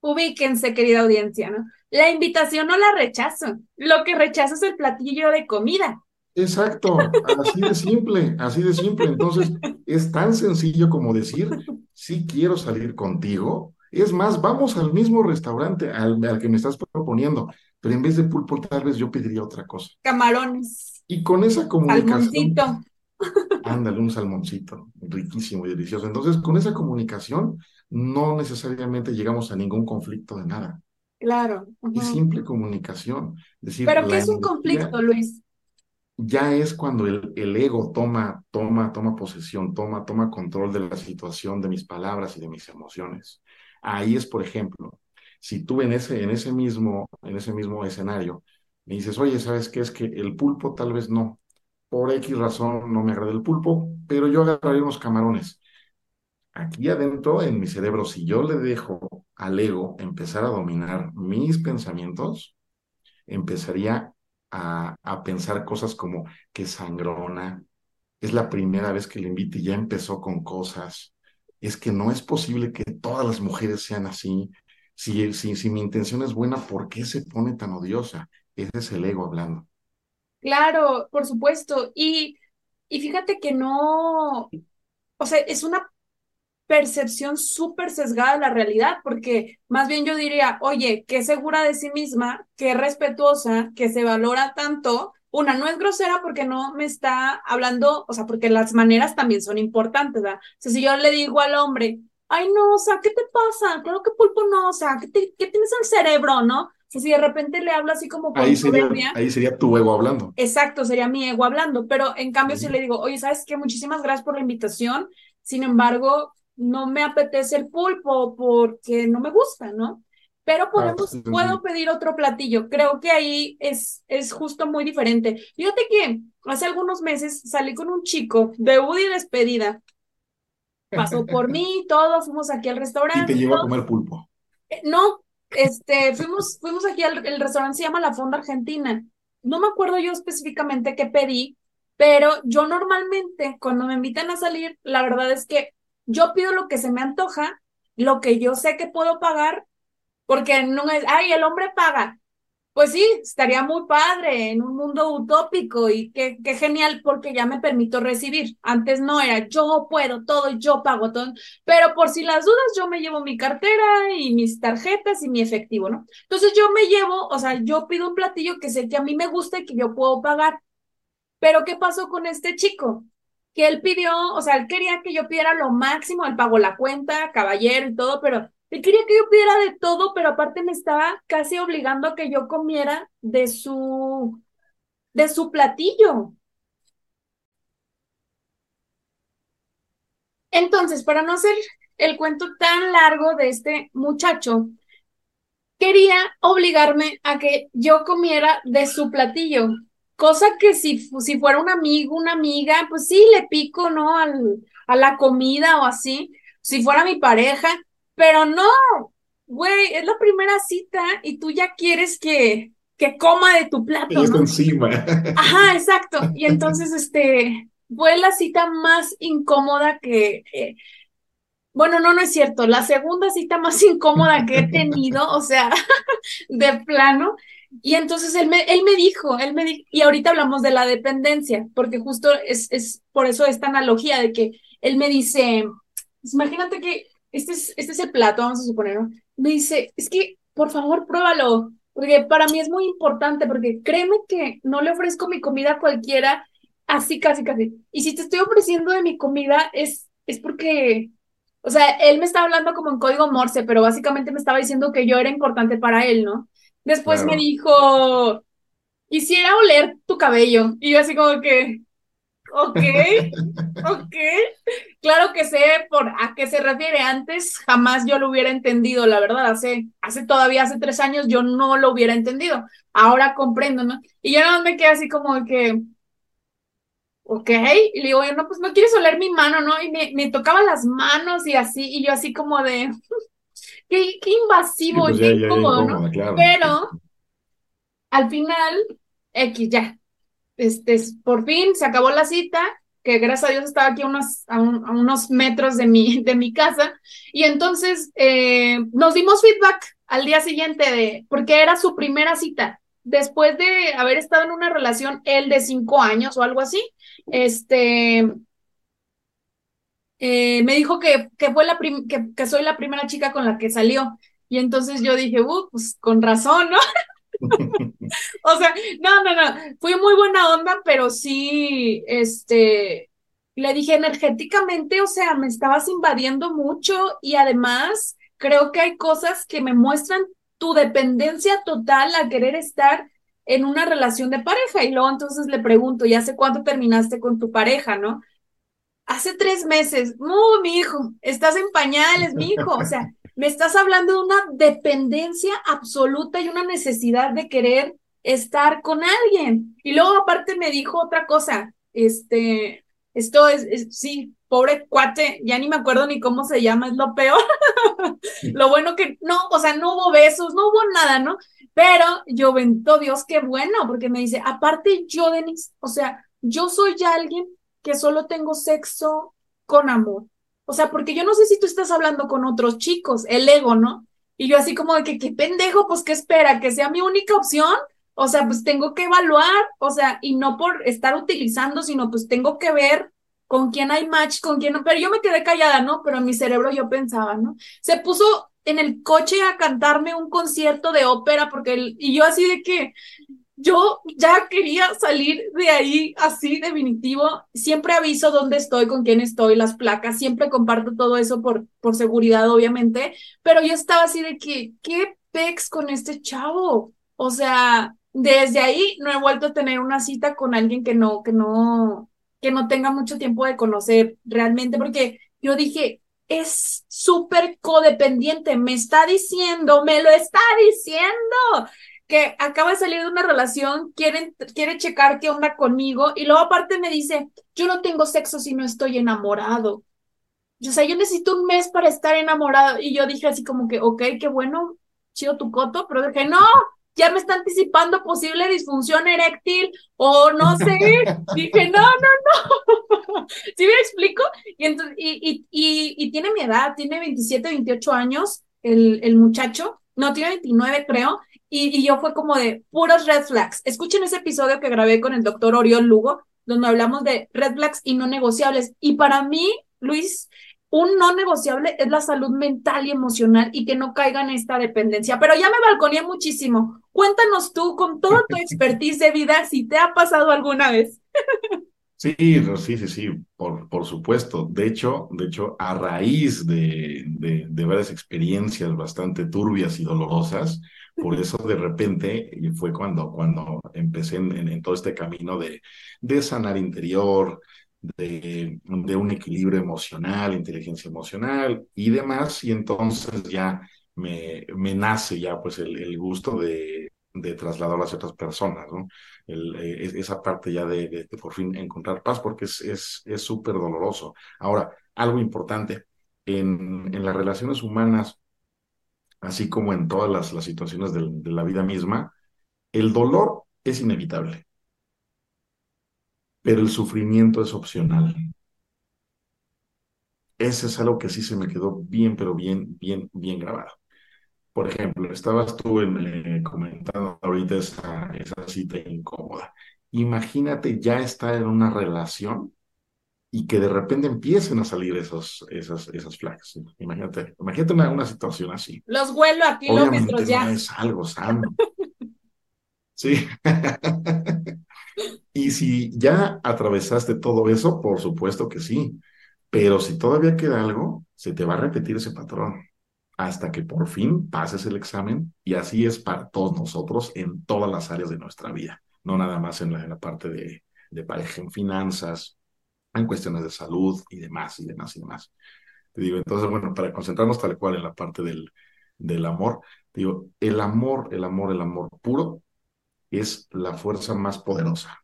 Ubíquense, querida audiencia, ¿no? La invitación no la rechazo. Lo que rechazo es el platillo de comida. Exacto, así de simple, así de simple. Entonces, es tan sencillo como decir, sí quiero salir contigo. Es más, vamos al mismo restaurante al, al que me estás proponiendo, pero en vez de pulpo, tal vez yo pediría otra cosa. Camarones, Y con esa comunicación, salmoncito. ándale, un salmoncito, riquísimo y delicioso. Entonces, con esa comunicación, no necesariamente llegamos a ningún conflicto de nada. Claro. Y ujú. simple comunicación. Es decir, Pero ¿qué es un energía conflicto, Luis? Ya es cuando el, ego toma, toma, toma posesión, toma, toma control de la situación, de mis palabras y de mis emociones. Ahí es, por ejemplo, si tú en ese, en ese mismo, en ese mismo escenario me dices, oye, ¿sabes qué? Es que el pulpo tal vez no, por X razón no me agrada el pulpo, pero yo agarraría unos camarones. Aquí adentro, en mi cerebro, si yo le dejo al ego empezar a dominar mis pensamientos, empezaría a, a pensar cosas como que sangrona, es la primera vez que le invito y ya empezó con cosas, es que no es posible que todas las mujeres sean así, si, si, si mi intención es buena, ¿por qué se pone tan odiosa? Ese es el ego hablando. Claro, por supuesto. Y, y fíjate que no, o sea, es una percepción súper sesgada de la realidad, porque más bien yo diría, oye, qué segura de sí misma, qué respetuosa, que se valora tanto. Una, no es grosera porque no me está hablando, o sea, porque las maneras también son importantes, ¿verdad? O sea, si yo le digo al hombre, ay, no, o sea, ¿qué te pasa? Claro que pulpo no, o sea, ¿qué, te- qué tienes en el cerebro, no? O sea, si de repente le hablo así como con Ahí sería, soberbia, ahí sería tu ego hablando. Exacto, sería mi ego hablando, pero en cambio si le digo, oye, ¿sabes qué? Muchísimas gracias por la invitación, sin embargo, no me apetece el pulpo porque no me gusta, ¿no? Pero podemos, Así de puedo pedir otro platillo, creo que ahí es, es justo muy diferente. Fíjate que hace algunos meses salí con un chico, debut y despedida, pasó por mí, todo, fuimos aquí al Y te restaurante, llevo a comer pulpo. eh, No, este, fuimos, fuimos aquí al el restaurante, se llama La Fonda Argentina. No me acuerdo yo específicamente qué pedí, pero yo normalmente cuando me invitan a salir, la verdad es que yo pido lo que se me antoja, lo que yo sé que puedo pagar, porque no es, ay, el hombre paga. Pues sí, estaría muy padre en un mundo utópico y qué, qué genial porque ya me permito recibir. Antes no era yo puedo todo yo pago todo, pero por si las dudas yo me llevo mi cartera y mis tarjetas y mi efectivo, ¿no? Entonces yo me llevo, o sea, yo pido un platillo que sé que a mí me gusta y que yo puedo pagar. Pero ¿qué pasó con este chico? Que él pidió, o sea, él quería que yo pidiera lo máximo, él pagó la cuenta, caballero y todo, pero él quería que yo pidiera de todo, pero aparte me estaba casi obligando a que yo comiera de su, de su platillo. Entonces, para no hacer el cuento tan largo de este muchacho, quería obligarme a que yo comiera de su platillo, cosa que si, si fuera un amigo, una amiga, pues sí, le pico, ¿no? Al, a la comida o así, si fuera mi pareja, pero no, güey, es la primera cita y tú ya quieres que, que coma de tu plato, ¿no? encima. Ajá, exacto. Y entonces, este, fue la cita más incómoda que, eh, bueno, no, no es cierto, la segunda cita más incómoda que he tenido, o sea, de plano. Y entonces él me, él me dijo, él me y ahorita hablamos de la dependencia, porque justo es, es por eso esta analogía de que él me dice, pues, imagínate que este es, este es el plato, vamos a suponer, ¿no? Me dice, es que, por favor, pruébalo, porque para mí es muy importante, porque créeme que no le ofrezco mi comida a cualquiera, así casi, casi. Y si te estoy ofreciendo de mi comida, es, es porque, o sea, él me estaba hablando como en código Morse, pero básicamente me estaba diciendo que yo era importante para él, ¿no? Después me dijo, quisiera oler tu cabello. Y yo así como que, ok, ok. Claro que sé mejor a qué se refiere. Antes jamás yo lo hubiera entendido, la verdad, hace, hace todavía, hace tres años yo no lo hubiera entendido. Ahora comprendo, ¿no? Y yo no me quedé así como que, ok, y le digo, no, pues no quieres oler mi mano, ¿no? Y me, me tocaba las manos y así, y yo así como de, qué, qué invasivo, pues qué incómodo, ¿no? Pero al final, X ya, este, por fin se acabó la cita, que gracias a Dios estaba aquí a unos, a, unos metros de mi, de mi casa, y entonces eh, nos dimos feedback al día siguiente de, porque era su primera cita, después de haber estado en una relación, él de cinco años o algo así, este, eh, me dijo que, que fue la que, que, soy la primera chica con la que salió. Y entonces yo dije, uh, pues con razón, ¿no? o sea, no, no, no, fui muy buena onda, pero sí, este, le dije energéticamente, o sea, me estabas invadiendo mucho y además creo que hay cosas que me muestran tu dependencia total a querer estar en una relación de pareja. Y luego entonces le pregunto, ¿y hace cuánto terminaste con tu pareja, no? Hace tres meses. No, mi hijo, estás en pañales, mi hijo. O sea, me estás hablando de una dependencia absoluta y una necesidad de querer estar con alguien. Y luego aparte me dijo otra cosa, este, esto es, sí, pobre cuate, ya ni me acuerdo ni cómo se llama, es lo peor. lo bueno que no, o sea, no hubo besos, no hubo nada, ¿no? Pero yo vento, Dios, qué bueno, porque me dice, aparte yo, Denis, o sea, yo soy alguien que solo tengo sexo con amor. O sea, porque yo no sé si tú estás hablando con otros chicos, el ego, ¿no? Y yo así como de que, qué pendejo, pues, ¿qué espera? ¿Que sea mi única opción? O sea, pues tengo que evaluar, o sea, y no por estar utilizando, sino pues tengo que ver con quién hay match, con quién no. Pero yo me quedé callada, ¿no? Pero en mi cerebro yo pensaba, ¿no? Se puso en el coche a cantarme un concierto de ópera, porque, y yo así de que, yo ya quería salir de ahí así definitivo. Siempre aviso dónde estoy, con quién estoy, las placas, siempre comparto todo eso por, por seguridad, obviamente, pero yo estaba así de que, ¿qué pex con este chavo? O sea, desde ahí no he vuelto a tener una cita con alguien que no, que no, que no tenga mucho tiempo de conocer realmente, porque yo dije, es súper codependiente, me está diciendo, me lo está diciendo, que acaba de salir de una relación, quiere, quiere checar qué onda conmigo y luego aparte me dice, yo no tengo sexo si no estoy enamorado. O sea, yo necesito un mes para estar enamorado. Y yo dije así como que, ok, qué bueno, chido tu coto, pero dije, no, ya me está anticipando posible disfunción eréctil o no sé. dije, no, no, no. ¿Sí me explico? Y, entonces, y, y, y, tiene mi edad, tiene 27, 28 años el, el muchacho. No, tiene 29 creo. Y, yo fue como de puros red flags. Escuchen ese episodio que grabé con el doctor Oriol Lugo, donde hablamos de red flags y no negociables. Y para mí, Luis, un no negociable es la salud mental y emocional y que no caiga en esta dependencia. Pero ya me balconé muchísimo. Cuéntanos tú, con toda tu expertise de vida, si te ha pasado alguna vez. Sí, sí, sí, sí, por, por supuesto. De hecho, de hecho, a raíz de, de, de varias experiencias bastante turbias y dolorosas, por eso de repente fue cuando, cuando empecé en, todo este camino de, de sanar interior, de, un equilibrio emocional, inteligencia emocional y demás. Y entonces ya me, me nace ya pues el, gusto de, de trasladarlo a ciertas personas, ¿no? El, eh, esa parte ya de, de, por fin encontrar paz porque es súper es, doloroso. Ahora, algo importante, en, en las relaciones humanas así como en todas las, situaciones de, la vida misma, el dolor es inevitable, pero el sufrimiento es opcional. Ese es algo que sí se me quedó bien, pero bien, bien, bien grabado. Por ejemplo, estabas tú eh, comentando ahorita esa cita incómoda. Imagínate ya estar en una relación y que de repente empiecen a salir esos, esas, esas flags. Imagínate, imagínate una, situación así. Los vuelo a kilómetros ya. No es algo sano. sí. y si ya atravesaste todo eso, por supuesto que sí. Pero si todavía queda algo, se te va a repetir ese patrón hasta que por fin pases el examen y así es para todos nosotros en todas las áreas de nuestra vida, no nada más en la, en la parte de, de pareja, en finanzas, en cuestiones de salud y demás, y demás, y demás. Te digo, entonces, bueno, para concentrarnos tal cual en la parte del, del amor, te digo, el amor, el amor, el amor puro es la fuerza más poderosa.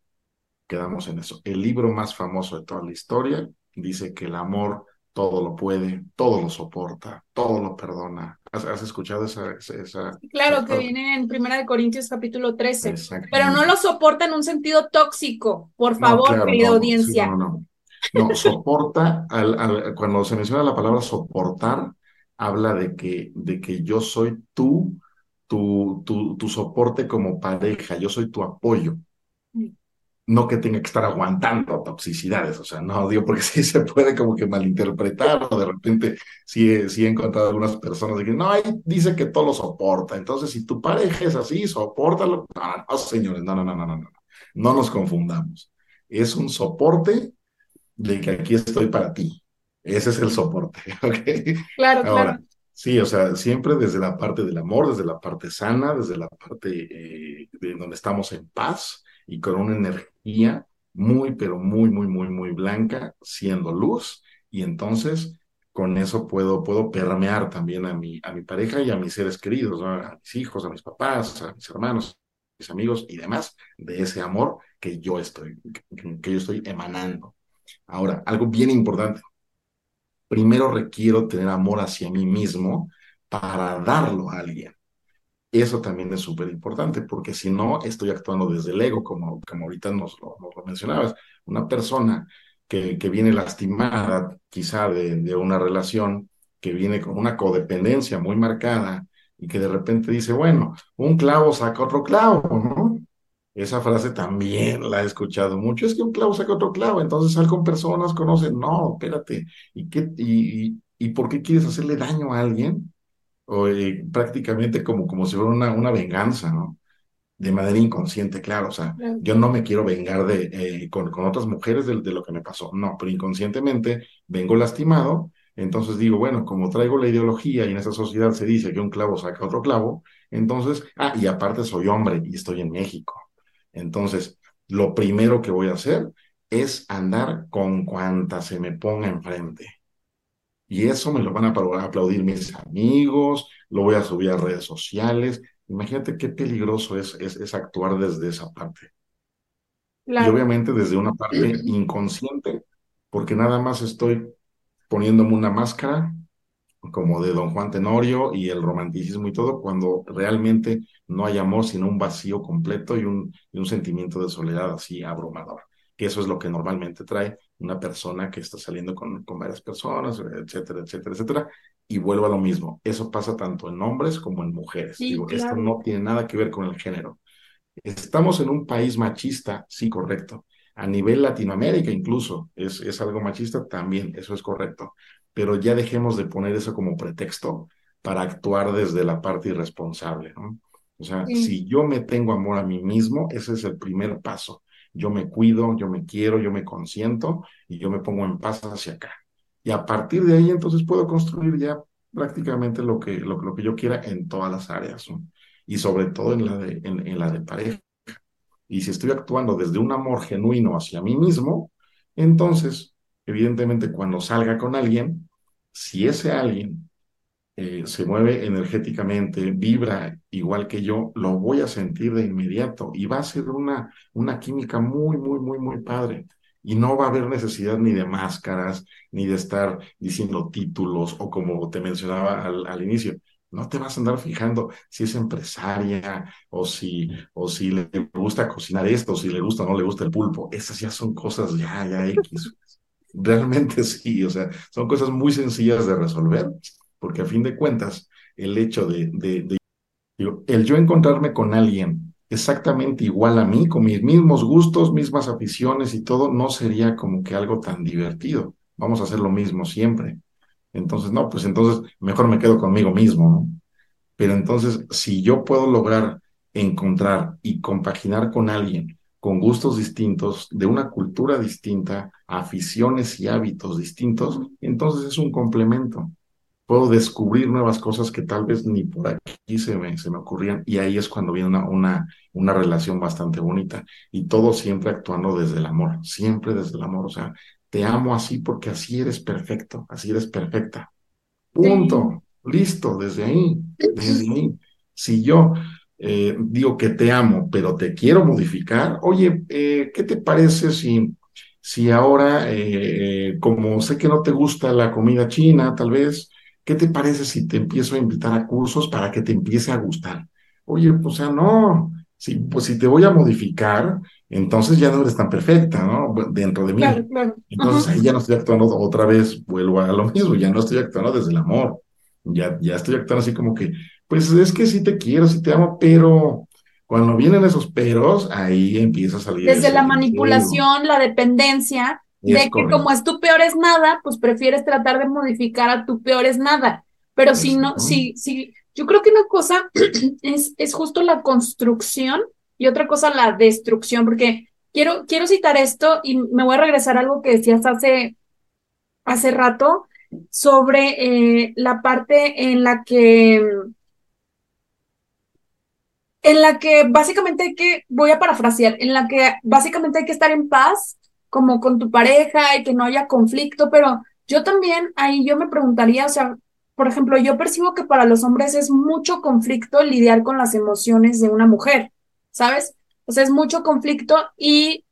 Quedamos en eso. El libro más famoso de toda la historia dice que el amor todo lo puede, todo lo soporta, todo lo perdona. ¿Has, escuchado esa, esa Claro, que viene en Primera de Corintios capítulo 13, pero no lo soporta en un sentido tóxico, por favor, querida audiencia. no, no, no. soporta, al, cuando se menciona la palabra soportar, habla de que, de que yo soy tú, tu, tu, tu soporte como pareja, yo soy tu apoyo no que tenga que estar aguantando toxicidades, o sea, no digo porque sí se puede como que malinterpretar o de repente sí, sí he encontrado algunas personas que no, ahí dice que todo lo soporta, entonces si tu pareja es así, soportalo. No, no, señores, no, no, no, no, no, no, no nos confundamos. Es un soporte de que aquí estoy para ti. Ese es el soporte, ¿ok? Claro, claro. Sí, o sea, siempre desde la parte del amor, desde la parte sana, desde la parte eh, de donde estamos en paz, y con una energía muy, pero muy, muy, muy, muy blanca, siendo luz, y entonces con eso puedo, puedo permear también a mi, a mi pareja y a mis seres queridos, a mis hijos, a mis papás, a mis hermanos, a mis amigos y demás, de ese amor que yo estoy, que yo estoy emanando. Ahora, algo bien importante. Primero requiero tener amor hacia mí mismo para darlo a alguien. Eso también es súper importante, porque si no, estoy actuando desde el ego, como, como ahorita nos lo, mencionabas. Una persona que, que viene lastimada quizá de, de, una relación, que viene con una codependencia muy marcada y que de repente dice, bueno, un clavo saca otro clavo, ¿no? Esa frase también la he escuchado mucho, es que un clavo saca otro clavo, entonces sal con personas, conocen, no, espérate, ¿y, qué, y, y, ¿y por qué quieres hacerle daño a alguien? o, eh, prácticamente como, como si fuera una, una venganza, ¿no? De manera inconsciente, claro, o sea, yo no me quiero vengar de, eh, con, con, otras mujeres de, de, lo que me pasó, no, pero inconscientemente vengo lastimado, entonces digo, bueno, como traigo la ideología y en esa sociedad se dice que un clavo saca otro clavo, entonces, ah, y aparte soy hombre y estoy en México, entonces, lo primero que voy a hacer es andar con cuanta se me ponga enfrente. Y eso me lo van a aplaudir mis amigos, lo voy a subir a redes sociales. Imagínate qué peligroso es, es, actuar desde esa parte. Y obviamente desde una parte inconsciente, porque nada más estoy poniéndome una máscara como de Don Juan Tenorio y el romanticismo y todo, cuando realmente no hay amor, sino un vacío completo y un, y un sentimiento de soledad así abrumador que eso es lo que normalmente trae una persona que está saliendo con, con varias personas, etcétera, etcétera, etcétera. Y vuelvo a lo mismo, eso pasa tanto en hombres como en mujeres. Digo, Esto no tiene nada que ver con el género. Estamos en un país machista, sí, correcto. A nivel Latinoamérica incluso es, es algo machista también, eso es correcto. Pero ya dejemos de poner eso como pretexto para actuar desde la parte irresponsable, ¿no? O sea, si yo me tengo amor a mí mismo, ese es el primer paso yo me cuido, yo me quiero, yo me consiento y yo me pongo en paz hacia acá. Y a partir de ahí entonces puedo construir ya prácticamente lo que, lo, lo que yo quiera en todas las áreas, y sobre todo en la, de, en, la de pareja. Y si estoy actuando desde un amor genuino hacia mí mismo, entonces, evidentemente, cuando salga con alguien, si ese alguien eh, se mueve energéticamente, vibra igual que yo, lo voy a sentir de inmediato y va a ser una, una química muy, muy, muy, muy padre. Y no va a haber necesidad ni de máscaras, ni de estar diciendo títulos o como te mencionaba al, al inicio. No te vas a andar fijando si es empresaria o si, o si le gusta cocinar esto, si le gusta o no le gusta el pulpo. Esas ya son cosas ya, ya X. Realmente sí, o sea, son cosas muy sencillas de resolver porque a fin de cuentas, el hecho de, de, el yo encontrarme con alguien exactamente igual a mí, con mis mismos gustos, mismas aficiones y todo, no sería como que algo tan divertido. Vamos a hacer lo mismo siempre. Entonces, no, pues entonces mejor me quedo conmigo mismo, ¿no? Pero entonces, si yo puedo lograr encontrar y compaginar con alguien con gustos distintos, de una cultura distinta, aficiones y hábitos distintos, entonces es un complemento puedo descubrir nuevas cosas que tal vez ni por aquí se me, se me ocurrían y ahí es cuando viene una, una, una relación bastante bonita y todo siempre actuando desde el amor, siempre desde el amor, o sea, te amo así porque así eres perfecto, así eres perfecta. Punto. Listo, desde ahí, desde ahí. Si yo eh, digo que te amo, pero te quiero modificar, oye, eh, ¿qué te parece si, si ahora, eh, como sé que no te gusta la comida china, tal vez, ¿qué te parece si te empiezo a invitar a cursos para que te empiece a gustar? Oye, pues, o sea, no, si, pues si te voy a modificar, entonces ya no eres tan perfecta, ¿no? Dentro de mí. Entonces ahí ya no estoy actuando otra vez, vuelvo a lo mismo, ya no estoy actuando desde el amor. Ya, ya estoy actuando así como que, pues es que sí te quiero, sí te amo, pero cuando vienen esos peros, ahí empieza a salir. Desde la manipulación, la dependencia, de que como es tu peor es nada, pues prefieres tratar de modificar a tu peor es nada. Pero si no, si, si, yo creo que una cosa es, es justo la construcción y otra cosa la destrucción, porque quiero, quiero citar esto y me voy a regresar a algo que decías hace, hace rato sobre eh, la parte en la que en la que básicamente hay que, voy a parafrasear, en la que básicamente hay que estar en paz, como con tu pareja y que no haya conflicto, pero yo también ahí yo me preguntaría, o sea, por ejemplo, yo percibo que para los hombres es mucho conflicto lidiar con las emociones de una mujer, ¿sabes? O sea, es mucho conflicto y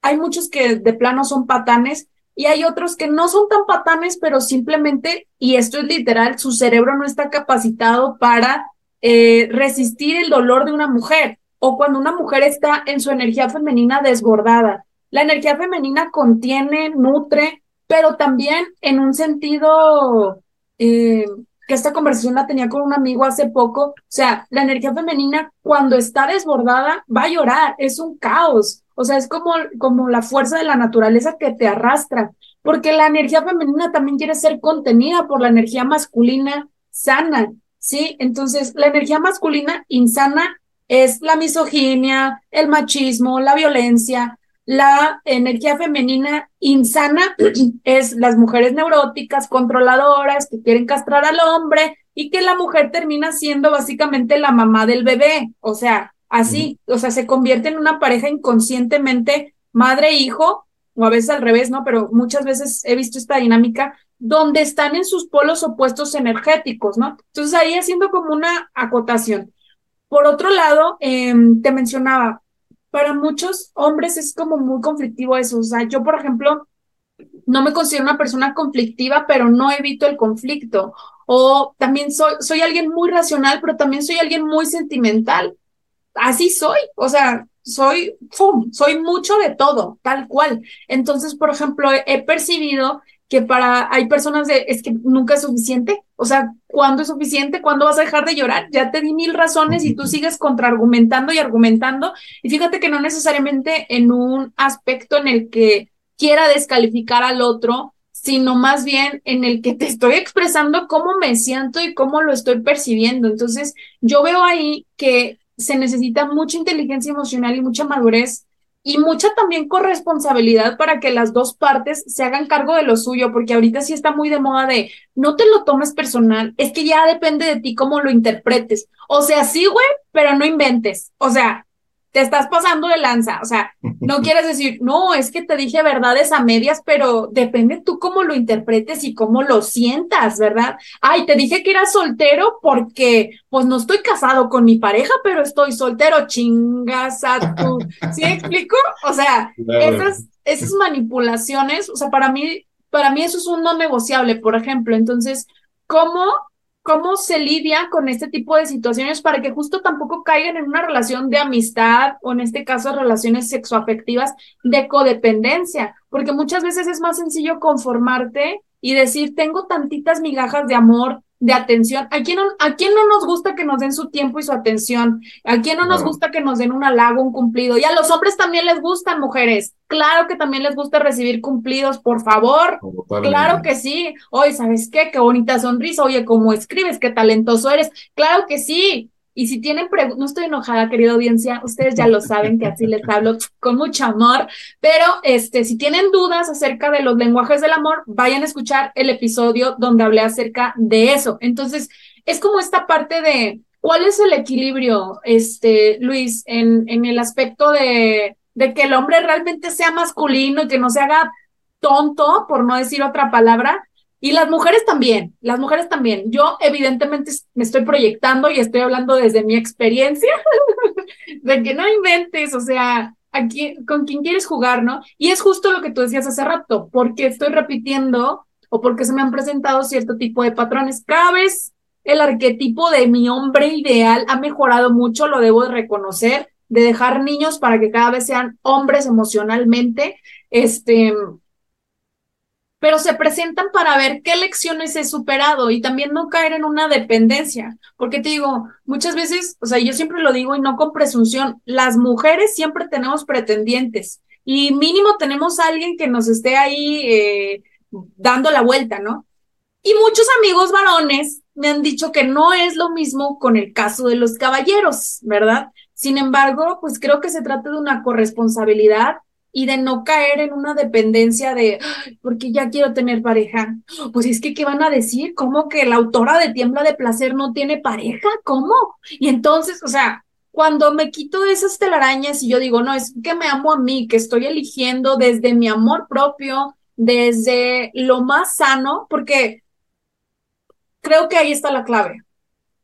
hay muchos que de plano son patanes y hay otros que no son tan patanes, pero simplemente, y esto es literal, su cerebro no está capacitado para eh, resistir el dolor de una mujer o cuando una mujer está en su energía femenina desbordada. La energía femenina contiene, nutre, pero también en un sentido eh, que esta conversación la tenía con un amigo hace poco, o sea, la energía femenina cuando está desbordada va a llorar, es un caos, o sea, es como, como la fuerza de la naturaleza que te arrastra, porque la energía femenina también quiere ser contenida por la energía masculina sana, ¿sí? Entonces, la energía masculina insana es la misoginia, el machismo, la violencia, la energía femenina insana es las mujeres neuróticas, controladoras, que quieren castrar al hombre y que la mujer termina siendo básicamente la mamá del bebé. O sea, así, o sea, se convierte en una pareja inconscientemente madre-hijo, o a veces al revés, ¿no? Pero muchas veces he visto esta dinámica donde están en sus polos opuestos energéticos, ¿no? Entonces ahí haciendo como una acotación. Por otro lado, em, te mencionaba, para muchos hombres es como muy conflictivo eso. O sea, yo, por ejemplo, no me considero una persona conflictiva, pero no evito el conflicto. O también soy, soy alguien muy racional, pero también soy alguien muy sentimental. Así soy. O sea, soy, soy mucho de todo, tal cual. Entonces, por ejemplo, he percibido que para, hay personas de, es que nunca es suficiente, o sea, ¿cuándo es suficiente? ¿Cuándo vas a dejar de llorar? Ya te di mil razones y tú sigues contraargumentando y argumentando, y fíjate que no necesariamente en un aspecto en el que quiera descalificar al otro, sino más bien en el que te estoy expresando cómo me siento y cómo lo estoy percibiendo. Entonces, yo veo ahí que se necesita mucha inteligencia emocional y mucha madurez y mucha también corresponsabilidad para que las dos partes se hagan cargo de lo suyo, porque ahorita sí está muy de moda de no te lo tomes personal, es que ya depende de ti cómo lo interpretes. O sea, sí, güey, pero no inventes. O sea, te estás pasando de lanza, o sea, no quieres decir, no, es que te dije verdades a medias, pero depende tú cómo lo interpretes y cómo lo sientas, ¿verdad? Ay, te dije que eras soltero porque, pues no estoy casado con mi pareja, pero estoy soltero, chingas a tu, ¿sí explico? O sea, esas, esas manipulaciones, o sea, para mí, para mí eso es un no negociable, por ejemplo, entonces, ¿cómo cómo se lidia con este tipo de situaciones para que justo tampoco caigan en una relación de amistad o en este caso relaciones sexoafectivas de codependencia, porque muchas veces es más sencillo conformarte y decir, tengo tantitas migajas de amor, de atención. ¿A quién, no, ¿A quién no nos gusta que nos den su tiempo y su atención? ¿A quién no nos gusta que nos den un halago, un cumplido? Y a los hombres también les gustan, mujeres. Claro que también les gusta recibir cumplidos, por favor. Claro que sí. Oye, ¿sabes qué? Qué bonita sonrisa. Oye, ¿cómo escribes? Qué talentoso eres. Claro que sí. Y si tienen preguntas, no estoy enojada, querida audiencia, ustedes ya lo saben que así les hablo con mucho amor, pero este, si tienen dudas acerca de los lenguajes del amor, vayan a escuchar el episodio donde hablé acerca de eso. Entonces, es como esta parte de cuál es el equilibrio, este, Luis, en, en el aspecto de, de que el hombre realmente sea masculino y que no se haga tonto, por no decir otra palabra, y las mujeres también, las mujeres también. Yo evidentemente me estoy proyectando y estoy hablando desde mi experiencia, de que no inventes, o sea, aquí, con quién quieres jugar, ¿no? Y es justo lo que tú decías hace rato, porque estoy repitiendo o porque se me han presentado cierto tipo de patrones. Cada vez el arquetipo de mi hombre ideal ha mejorado mucho, lo debo de reconocer, de dejar niños para que cada vez sean hombres emocionalmente, este, pero se presentan para ver qué lecciones he superado y también no caer en una dependencia, porque te digo, muchas veces, o sea, yo siempre lo digo y no con presunción, las mujeres siempre tenemos pretendientes y mínimo tenemos alguien que nos esté ahí eh, dando la vuelta, ¿no? Y muchos amigos varones me han dicho que no es lo mismo con el caso de los caballeros, ¿verdad? Sin embargo, pues creo que se trata de una corresponsabilidad y de no caer en una dependencia de, porque ya quiero tener pareja. Pues es que, ¿qué van a decir? ¿Cómo que la autora de Tiembla de Placer no tiene pareja? ¿Cómo? Y entonces, o sea, cuando me quito esas telarañas y yo digo, no, es que me amo a mí, que estoy eligiendo desde mi amor propio, desde lo más sano, porque creo que ahí está la clave.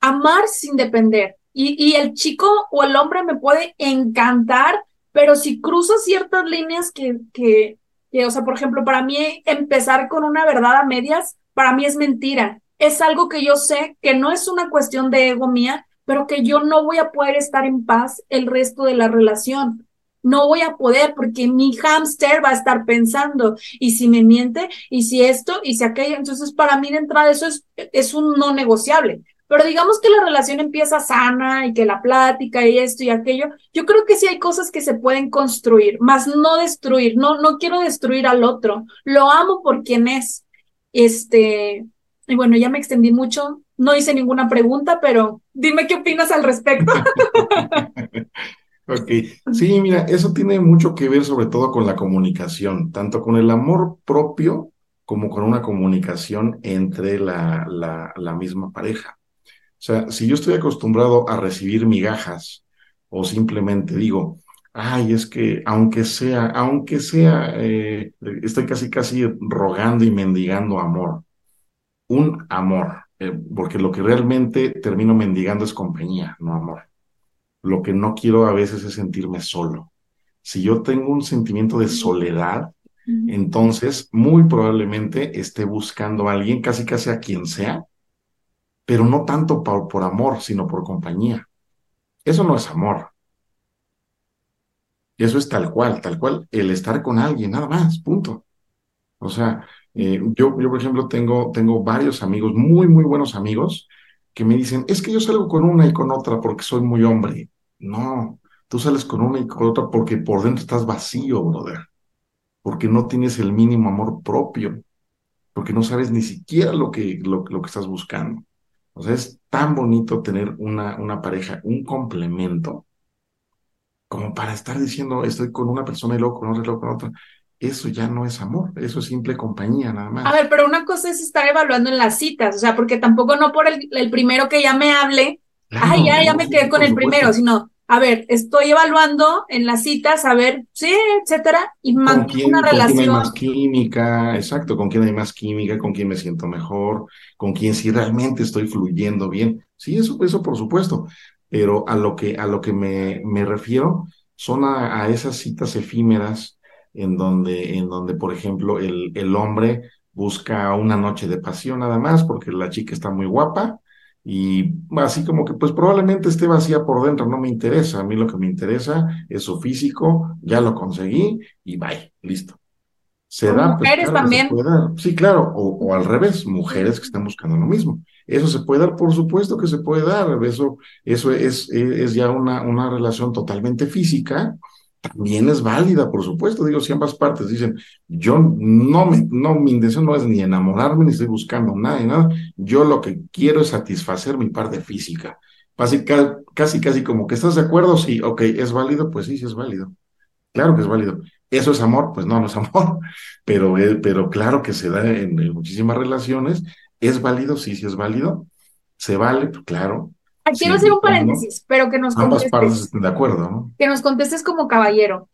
Amar sin depender. Y, y el chico o el hombre me puede encantar pero si cruzo ciertas líneas que, que, que, o sea, por ejemplo, para mí empezar con una verdad a medias, para mí es mentira. Es algo que yo sé que no es una cuestión de ego mía, pero que yo no voy a poder estar en paz el resto de la relación. No voy a poder porque mi hámster va a estar pensando, y si me miente, y si esto, y si aquello. Entonces, para mí de entrada eso es, es un no negociable. Pero digamos que la relación empieza sana y que la plática y esto y aquello, yo creo que sí hay cosas que se pueden construir, más no destruir, no, no quiero destruir al otro, lo amo por quien es. Este, y bueno, ya me extendí mucho, no hice ninguna pregunta, pero dime qué opinas al respecto. ok, sí, mira, eso tiene mucho que ver sobre todo con la comunicación, tanto con el amor propio como con una comunicación entre la, la, la misma pareja. O sea, si yo estoy acostumbrado a recibir migajas o simplemente digo, ay, es que aunque sea, aunque sea, eh, estoy casi, casi rogando y mendigando amor, un amor, eh, porque lo que realmente termino mendigando es compañía, no amor. Lo que no quiero a veces es sentirme solo. Si yo tengo un sentimiento de soledad, entonces muy probablemente esté buscando a alguien, casi casi a quien sea, pero no tanto por, amor, sino por compañía. Eso no es amor. Eso es tal cual, tal cual, el estar con alguien, nada más, punto. O sea, eh, yo, yo, por ejemplo, tengo, tengo varios amigos, muy, muy buenos amigos, que me dicen, es que yo salgo con una y con otra porque soy muy hombre. No, tú sales con una y con otra porque por dentro estás vacío, brother. Porque no tienes el mínimo amor propio. Porque no sabes ni siquiera lo que, lo, lo que estás buscando. O sea, es tan bonito tener una, una pareja, un complemento, como para estar diciendo, estoy con una persona y luego con otra y luego con otra. Eso ya no es amor, eso es simple compañía nada más. A ver, pero una cosa es estar evaluando en las citas, o sea, porque tampoco no por el, el primero que ya me hable, ay, ya, ya me quedé con el primero, sino a ver, estoy evaluando en las citas, a ver, sí, etcétera, y mantengo una relación. Con quién hay más química, exacto, con quién hay más química, con quién me siento mejor, con quién sí realmente estoy fluyendo bien. Sí, eso, eso por supuesto, pero a lo que, a lo que me, me refiero son a, a, esas citas efímeras en donde, en donde, por ejemplo, el, el hombre busca una noche de pasión nada más porque la chica está muy guapa y así como que pues probablemente esté vacía por dentro, no me interesa, a mí lo que me interesa es su físico, ya lo conseguí y bye, listo. Se da, pues, mujeres también. Sí, claro, o, al revés, mujeres que están buscando lo mismo. Eso se puede dar, por supuesto que se puede dar, eso, eso es, es ya una, una relación totalmente física, también es válida, por supuesto. Digo, si ambas partes dicen, yo no me, no, mi intención no es ni enamorarme, ni estoy buscando nada, ni nada. Yo lo que quiero es satisfacer mi parte física. Casi, casi, casi como que estás de acuerdo, sí, ok, es válido, pues sí, sí es válido. Claro que es válido. ¿Eso es amor? Pues no, no es amor, pero, eh, pero claro que se da en, muchísimas relaciones. ¿Es válido? Sí, sí es válido. ¿Se vale? Pues claro. Quiero hacer un paréntesis, pero que nos Ambas partes estén de acuerdo, ¿no? Que nos contestes como caballero.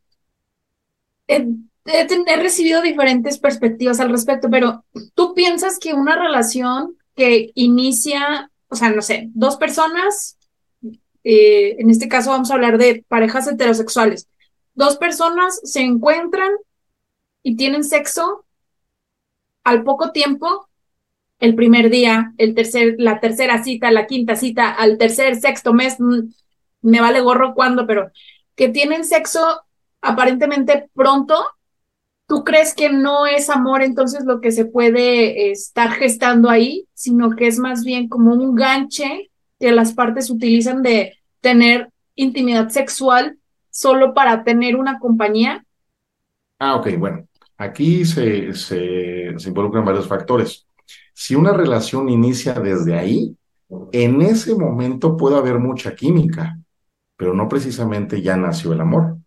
he, recibido diferentes perspectivas al respecto, pero ¿tú piensas que una relación que inicia, o sea, no sé, dos personas, eh, en este caso vamos a hablar de parejas heterosexuales, dos personas se encuentran y tienen sexo al poco tiempo, el primer día, el tercer, la tercera cita, la quinta cita, al tercer, sexto mes, mm, me vale gorro cuándo, pero que tienen sexo aparentemente pronto ¿Tú crees que no es amor entonces lo que se puede estar gestando ahí, sino que es más bien como un ganche que las partes utilizan de tener intimidad sexual solo para tener una compañía? Ah, ok, bueno, aquí se, se involucran varios factores. Si una relación inicia desde ahí, en ese momento puede haber mucha química, pero no precisamente ya nació el amor.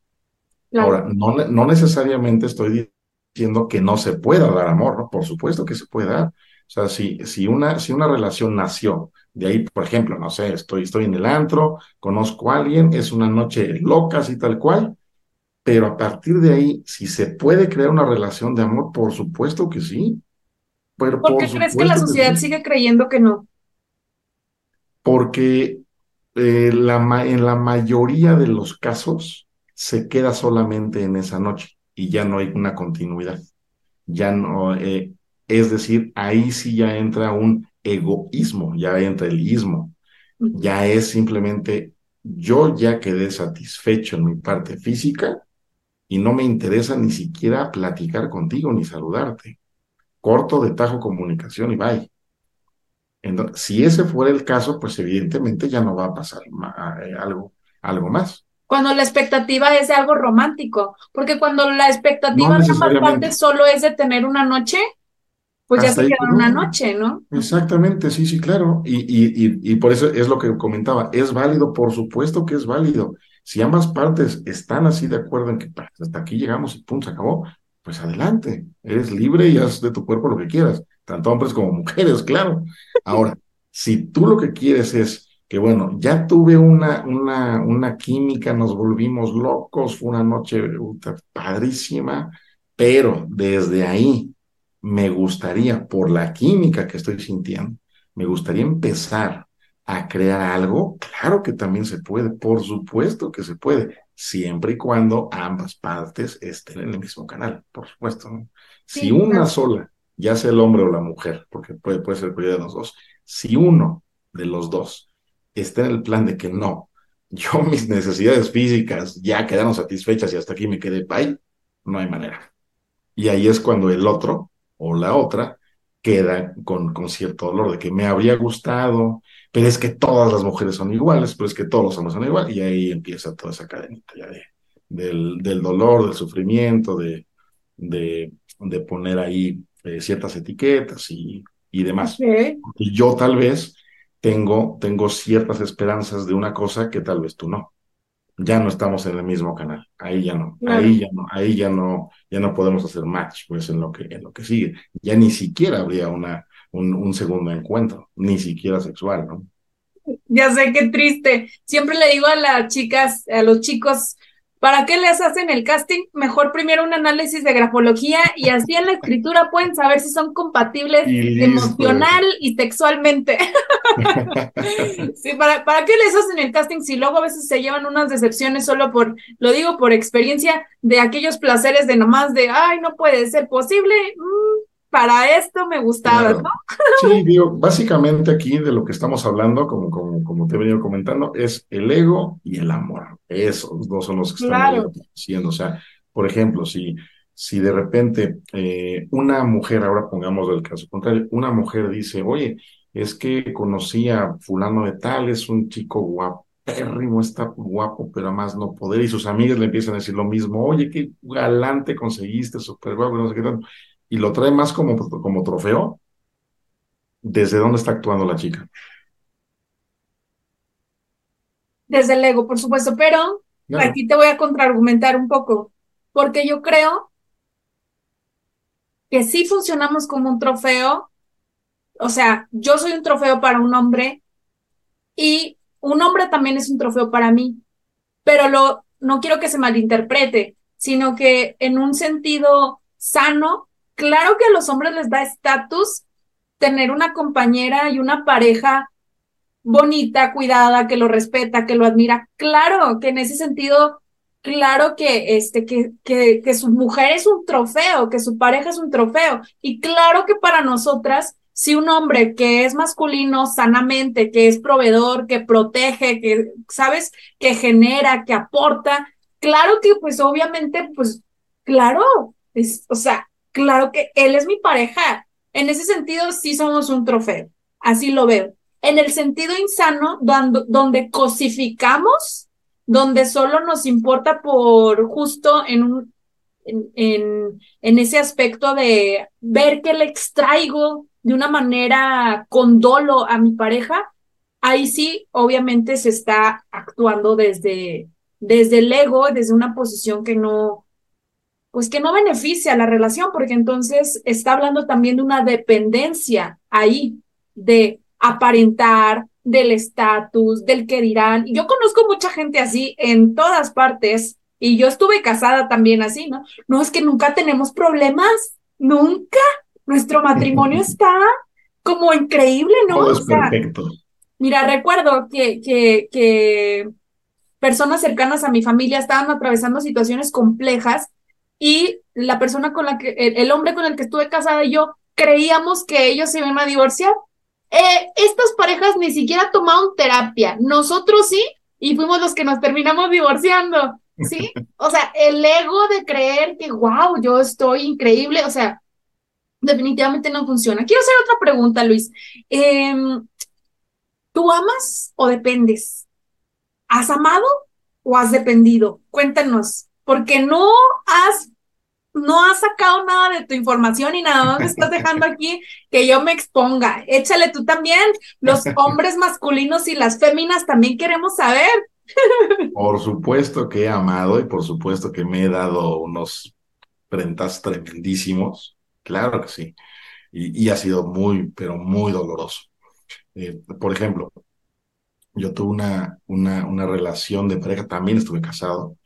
Ahora, no, no, necesariamente estoy diciendo que no se pueda dar amor, ¿no? Por supuesto que se puede dar. O sea, si, si, una, si una relación nació de ahí, por ejemplo, no sé, estoy, estoy en el antro, conozco a alguien, es una noche loca, así tal cual, pero a partir de ahí, si se puede crear una relación de amor, por supuesto que sí. Pero ¿Por qué crees que la sociedad sigue creyendo que no? Porque eh, la, en la mayoría de los casos, se queda solamente en esa noche y ya no hay una continuidad. Ya no, eh, es decir, ahí sí ya entra un egoísmo, ya entra el ismo, ya es simplemente yo ya quedé satisfecho en mi parte física y no me interesa ni siquiera platicar contigo ni saludarte. Corto de tajo comunicación y bye. Entonces, si ese fuera el caso, pues evidentemente ya no va a pasar eh, algo, algo más cuando la expectativa es de algo romántico, porque cuando la expectativa de ambas partes solo es de tener una noche, pues ya se queda una noche, ¿no? Exactamente, sí, sí, claro. Y, y, y, por eso es lo que comentaba, es válido, por supuesto que es válido. Si ambas partes están así de acuerdo en que hasta aquí llegamos y punto, se acabó, pues adelante, eres libre y haz de tu cuerpo lo que quieras, tanto hombres como mujeres, claro. Ahora, si tú lo que quieres es que bueno, ya tuve una, una, una química, nos volvimos locos, fue una noche padrísima, pero desde ahí me gustaría, por la química que estoy sintiendo, me gustaría empezar a crear algo, claro que también se puede, por supuesto que se puede, siempre y cuando ambas partes estén en el mismo canal, por supuesto. si una sola, ya sea el hombre o la mujer, porque puede, puede ser cualquiera de los dos, si uno de los dos está en el plan de que no, yo mis necesidades físicas ya quedaron satisfechas y hasta aquí me quedé pay, no hay manera. Y ahí es cuando el otro o la otra queda con, con cierto dolor de que me habría gustado, pero es que todas las mujeres son iguales, pero es que todos los hombres son iguales, y ahí empieza toda esa cadenita ya de, del, del dolor, del sufrimiento, de, de, de poner ahí eh, ciertas etiquetas y, y demás. Y yo tal vez tengo, tengo ciertas esperanzas de una cosa que tal vez tú no. Ya no estamos en el mismo canal. Ahí ya no. Ahí ya no. Ahí ya no. Ya no podemos hacer match, pues en lo que, en lo que sigue. Ya ni siquiera habría una, un, un segundo encuentro, ni siquiera sexual, ¿no? Ya sé qué triste. Siempre le digo a las chicas, a los chicos, ¿Para qué les hacen el casting? Mejor primero un análisis de grafología y así en la escritura pueden saber si son compatibles emocional y sexualmente. sí, ¿para, ¿para qué les hacen el casting si luego a veces se llevan unas decepciones solo por, lo digo por experiencia, de aquellos placeres de nomás de, ay, no puede ser posible? Mm, para esto me gustaba, ¿no? Sí, digo, básicamente aquí de lo que estamos hablando, como, como, como te he venido comentando, es el ego y el amor. Esos dos son los que estamos diciendo. O sea, por ejemplo, si, si de repente eh, una mujer, ahora pongamos el caso contrario, una mujer dice, oye, es que conocí a fulano de tal, es un chico guapérrimo, está guapo, pero más no poder, y sus amigas le empiezan a decir lo mismo, oye, qué galante conseguiste, súper guapo, no sé qué tal y lo trae más como, como trofeo, ¿desde dónde está actuando la chica? Desde el ego, por supuesto, pero aquí te voy a contraargumentar un poco, porque yo creo que sí funcionamos como un trofeo, o sea, yo soy un trofeo para un hombre y un hombre también es un trofeo para mí, pero lo, no quiero que se malinterprete. sino que en un sentido sano, claro que a los hombres les da estatus tener una compañera y una pareja bonita, cuidada, que lo respeta, que lo admira. Claro que en ese sentido, claro que, este, que, que, que su mujer es un trofeo, que su pareja es un trofeo. Y claro que para nosotras, si un hombre que es masculino sanamente, que es proveedor, que protege, que, ¿sabes? Que genera, que aporta, claro que pues obviamente, pues, claro, es, o sea, claro que él es mi pareja. En ese sentido, sí somos un trofeo. Así lo veo en el sentido insano, donde, donde cosificamos, donde solo nos importa por justo en un en, en, ese aspecto de ver que le extraigo de una manera con dolo a mi pareja, ahí sí, obviamente se está actuando desde, desde el ego, desde una posición que no, pues que no beneficia a la relación, porque entonces está hablando también de una dependencia ahí, de aparentar, del estatus, del que dirán. Yo conozco mucha gente así en todas partes y yo estuve casada también así, ¿no? No es que nunca tenemos problemas, nunca. Nuestro matrimonio está como increíble, ¿no? Todo es perfecto. Mira, recuerdo que, que, que personas cercanas a mi familia estaban atravesando situaciones complejas y la persona con la que, el hombre con el que estuve casada y yo creíamos que ellos se iban a divorciar eh, estas parejas ni siquiera tomaron terapia, nosotros sí, y fuimos los que nos terminamos divorciando, ¿sí? O sea, el ego de creer que, wow, yo estoy increíble, o sea, definitivamente no funciona. Quiero hacer otra pregunta, Luis. Em, ¿Tú amas o dependes? ¿Has amado o has dependido? Cuéntanos, porque no has no has sacado nada de tu información y nada más me estás dejando aquí que yo me exponga. Échale tú también. Los hombres masculinos y las féminas también queremos saber. Por supuesto que he amado y por supuesto que me he dado unos prentas tremendísimos. Claro que sí. Y, ha sido muy, pero muy doloroso. Eh, por ejemplo, yo tuve una, una, una relación de pareja, también estuve casado,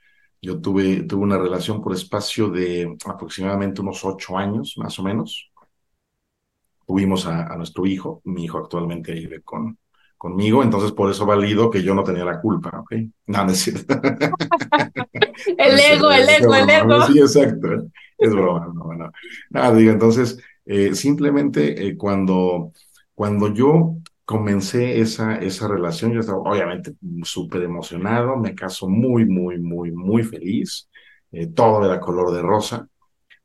yo tuve, tuve una relación por espacio de aproximadamente unos ocho años, más o menos. Tuvimos a, nuestro hijo, mi hijo actualmente vive con, conmigo, entonces por eso valido que yo no tenía la culpa, ¿ok? No, no es cierto. el ego, el ego, el ego. Sí, exacto, es broma, no, no. Nada, digo, entonces, eh, simplemente eh, cuando, cuando yo comencé esa, esa relación, yo estaba obviamente súper emocionado, me caso muy, muy, muy, muy feliz, eh, todo era color de rosa,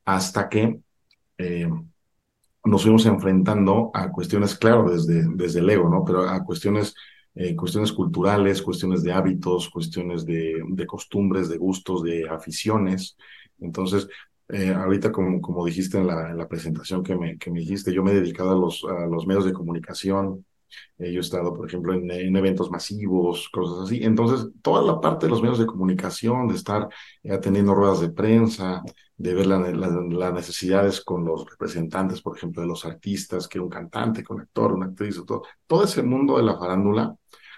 hasta que eh, nos fuimos enfrentando a cuestiones, claro, desde, desde el ego, ¿no? Pero a cuestiones, eh, cuestiones culturales, cuestiones de hábitos, cuestiones de, costumbres, de gustos, de aficiones. Entonces, ahorita, como, como dijiste en la, en la presentación que me, que me dijiste, yo me he dedicado a los, a los medios de comunicación, eh, yo he estado, por ejemplo, en, eventos masivos, cosas así. Entonces, toda la parte de los medios de comunicación, de estar eh, atendiendo ruedas de prensa, de ver las necesidades con los representantes, por ejemplo, de los artistas, que un cantante, que un actor, una actriz, todo, todo ese mundo de la farándula,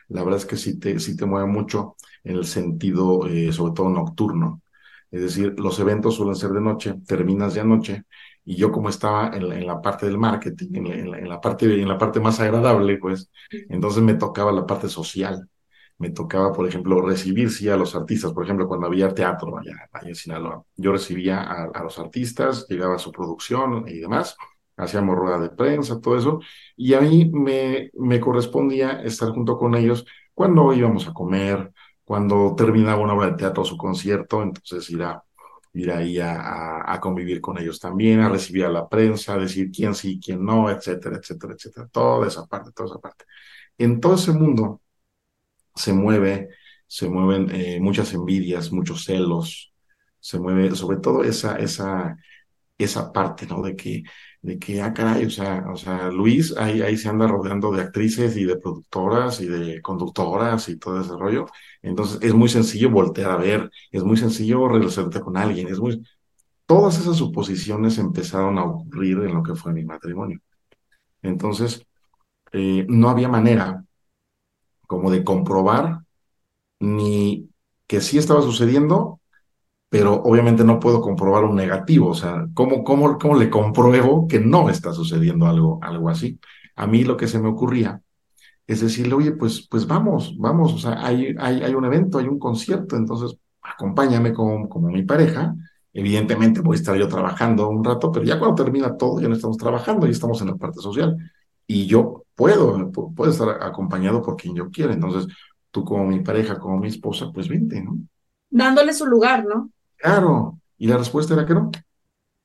la verdad es que sí te, sí te mueve mucho en el sentido, eh, sobre todo nocturno. Es decir, los eventos suelen ser de noche, terminas de anoche y yo como estaba en la, parte del marketing, en la, parte, en la parte más agradable, pues, entonces me tocaba la parte social. Me tocaba, por ejemplo, recibir, sí, a los artistas, por ejemplo, cuando había teatro allá, en Sinaloa. Yo recibía a, los artistas, llegaba a su producción y demás, hacíamos rueda de prensa, todo eso, y a mí me, me correspondía estar junto con ellos cuando íbamos a comer, cuando terminaba una obra de teatro o su concierto, entonces ir a ir ahí a, convivir con ellos también, a recibir a la prensa, a decir quién sí, quién no, etcétera, etcétera, etcétera. Toda esa parte, toda esa parte. En todo ese mundo se mueve, se mueven eh, muchas envidias, muchos celos, se mueve sobre todo esa, esa, esa parte, ¿no? De que de que, ah, caray, o sea, o sea, Luis ahí, ahí se anda rodeando de actrices y de productoras y de conductoras y todo ese rollo. Entonces es muy sencillo voltear a ver, es muy sencillo relacionarte con alguien, es muy... Todas esas suposiciones empezaron a ocurrir en lo que fue mi matrimonio. Entonces, eh, no había manera como de comprobar ni que sí estaba sucediendo, pero obviamente no puedo comprobar un negativo, o sea, ¿cómo, cómo, cómo le compruebo que no está sucediendo algo, algo así? A mí lo que se me ocurría es decirle, oye, pues, pues vamos, vamos, o sea, hay, hay, hay un evento, hay un concierto, entonces acompáñame como, como mi pareja. Evidentemente voy a estar yo trabajando un rato, pero ya cuando termina todo, ya no estamos trabajando, ya estamos en la parte social. Y yo puedo, puedo estar acompañado por quien yo quiera. Entonces, tú como mi pareja, como mi esposa, pues vente, ¿no? Dándole su lugar, ¿no? Claro. Y la respuesta era que no.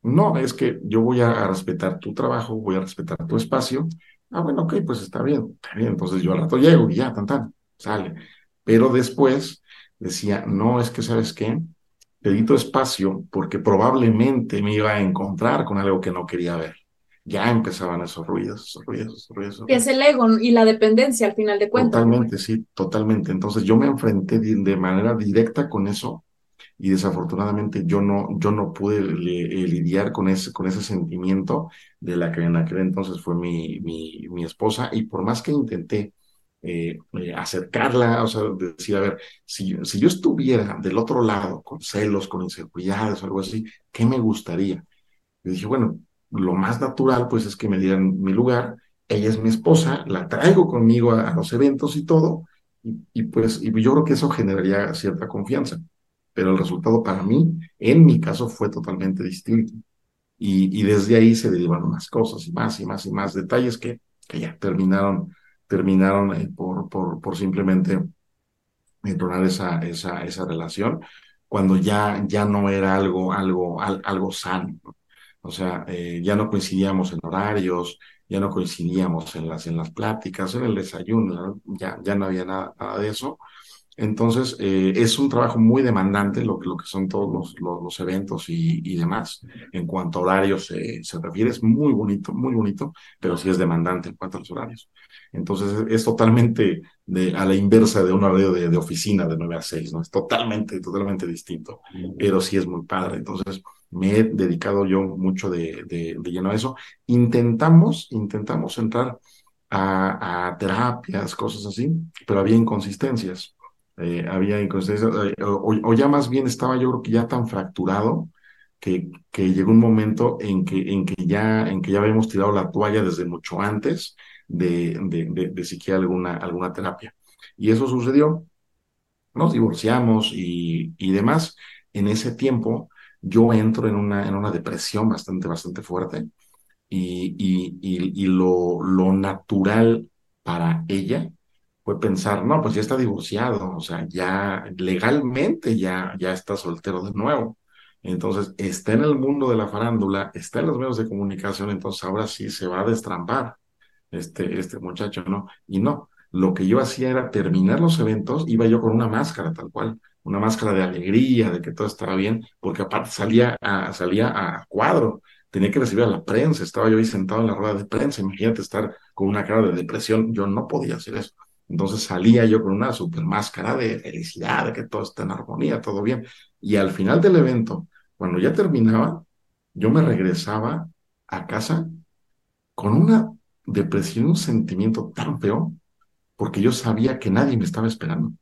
No, es que yo voy a respetar tu trabajo, voy a respetar tu espacio. Ah, bueno, ok, pues está bien, está bien. Entonces yo al rato llego y ya, tan, tan, sale. Pero después decía, no, es que, ¿sabes qué? Pedito espacio porque probablemente me iba a encontrar con algo que no quería ver. Ya empezaban esos ruidos, esos ruidos, esos ruidos. Es el ego y la dependencia al final de cuentas. Totalmente, sí, totalmente. Entonces yo me enfrenté de manera directa con eso y desafortunadamente yo no, yo no pude eh, lidiar con ese, con ese sentimiento de la que en aquel entonces fue mi, mi, esposa y por más que intenté eh, eh, acercarla, o sea, decir, a ver, si, si yo estuviera del otro lado, con celos, con inseguridades o algo así, ¿qué me gustaría? Y dije, bueno, lo más natural pues es que me dieran mi lugar, ella es mi esposa, la traigo conmigo a, a los eventos y todo, y, y, pues y yo creo que eso generaría cierta confianza pero el resultado para mí, en mi caso, fue totalmente distinto. Y, y desde ahí se derivaron más cosas y más y más y más detalles que, que ya terminaron, terminaron eh, por, por, por simplemente entonar esa, esa, esa relación cuando ya, ya no era algo, algo, algo sano. O sea, eh, ya no coincidíamos en horarios, ya no coincidíamos en las, en las pláticas, en el desayuno, ya, ya no había nada, nada de eso. Entonces, eh, es un trabajo muy demandante lo, lo que son todos los, los, eventos y, y, demás. En cuanto a horarios se, se refiere, es muy bonito, muy bonito, pero sí es demandante en cuanto a los horarios. Entonces, es, totalmente de, a la inversa de un horario de, de, oficina de 9 a 6, ¿no? Es totalmente, totalmente distinto, pero sí es muy padre. Entonces, me he dedicado yo mucho de, de, de lleno a eso. Intentamos, intentamos entrar a, a terapias, cosas así, pero había inconsistencias eh, había inconsistencia, eh, o, ya más bien estaba yo creo que ya tan fracturado que, que llegó un momento en que, en, que ya, en que ya habíamos tirado la toalla desde mucho antes de, de, de, siquiera alguna, alguna terapia. Y eso sucedió, nos divorciamos y, y demás. En ese tiempo yo entro en una, en una depresión bastante, bastante fuerte y, y, y, y lo, lo natural para ella fue pensar, no, pues ya está divorciado, o sea, ya legalmente ya, ya está soltero de nuevo. Entonces, está en el mundo de la farándula, está en los medios de comunicación, entonces ahora sí se va a destrampar este, este muchacho, ¿no? Y no, lo que yo hacía era terminar los eventos, iba yo con una máscara tal cual, una máscara de alegría, de que todo estaba bien, porque aparte salía a, salía a cuadro, tenía que recibir a la prensa, estaba yo ahí sentado en la rueda de prensa, imagínate estar con una cara de depresión, yo no podía hacer eso. Entonces salía yo con una super máscara de felicidad, de que todo está en armonía, todo bien. Y al final del evento, cuando ya terminaba, yo me regresaba a casa con una depresión, un sentimiento tan feo, porque yo sabía que nadie me estaba esperando.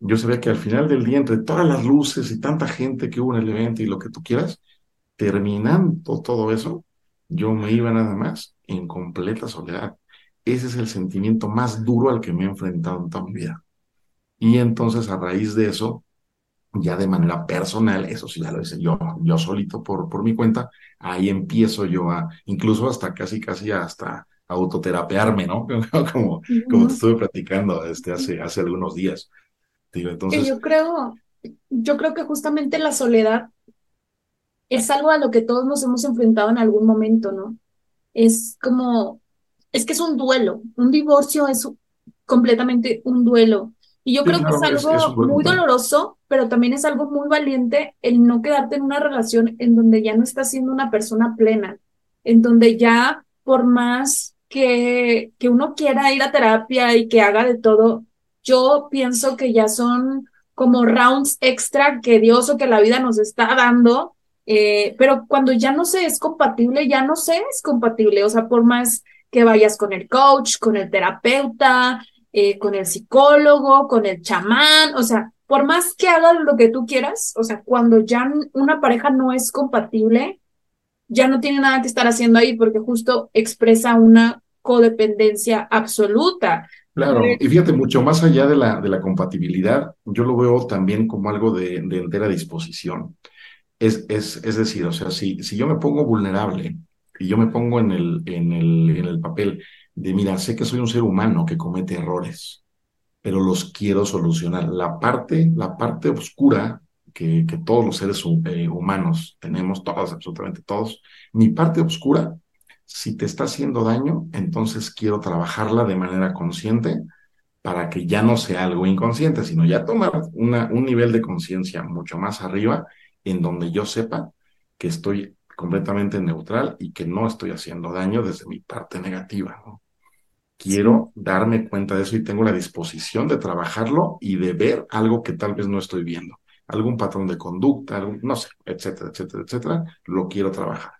Yo sabía que al final del día, entre todas las luces y tanta gente que hubo en el evento y lo que tú quieras, terminando todo eso, yo me iba nada más en completa soledad ese es el sentimiento más duro al que me he enfrentado en toda mi vida. Y entonces a raíz de eso, ya de manera personal, eso sí ya lo hice yo, yo solito por, por mi cuenta, ahí empiezo yo a, incluso hasta casi, casi hasta autoterapearme, ¿no? como, como te estuve platicando este, hace, hace algunos días. Digo, entonces... Yo creo, yo creo que justamente la soledad es algo a lo que todos nos hemos enfrentado en algún momento, ¿no? Es como es que es un duelo, un divorcio es completamente un duelo. Y yo creo que es algo muy doloroso, pero también es algo muy valiente el no quedarte en una relación en donde ya no estás siendo una persona plena, en donde ya por más que, que uno quiera ir a terapia y que haga de todo, yo pienso que ya son como rounds extra que Dios o que la vida nos está dando, eh, pero cuando ya no se es compatible, ya no se es compatible, o sea, por más que vayas con el coach, con el terapeuta, eh, con el psicólogo, con el chamán, o sea, por más que hagas lo que tú quieras, o sea, cuando ya una pareja no es compatible, ya no tiene nada que estar haciendo ahí porque justo expresa una codependencia absoluta. Claro, y fíjate, mucho más allá de la, de la compatibilidad, yo lo veo también como algo de, de entera disposición. Es, es, es decir, o sea, si, si yo me pongo vulnerable y yo me pongo en el, en, el, en el papel de, mira, sé que soy un ser humano que comete errores, pero los quiero solucionar. La parte, la parte oscura que, que todos los seres eh, humanos tenemos, todos, absolutamente todos, mi parte oscura, si te está haciendo daño, entonces quiero trabajarla de manera consciente para que ya no sea algo inconsciente, sino ya tomar una, un nivel de conciencia mucho más arriba en donde yo sepa que estoy completamente neutral y que no estoy haciendo daño desde mi parte negativa. Quiero darme cuenta de eso y tengo la disposición de trabajarlo y de ver algo que tal vez no estoy viendo, algún patrón de conducta, no sé, etcétera, etcétera, etcétera, lo quiero trabajar.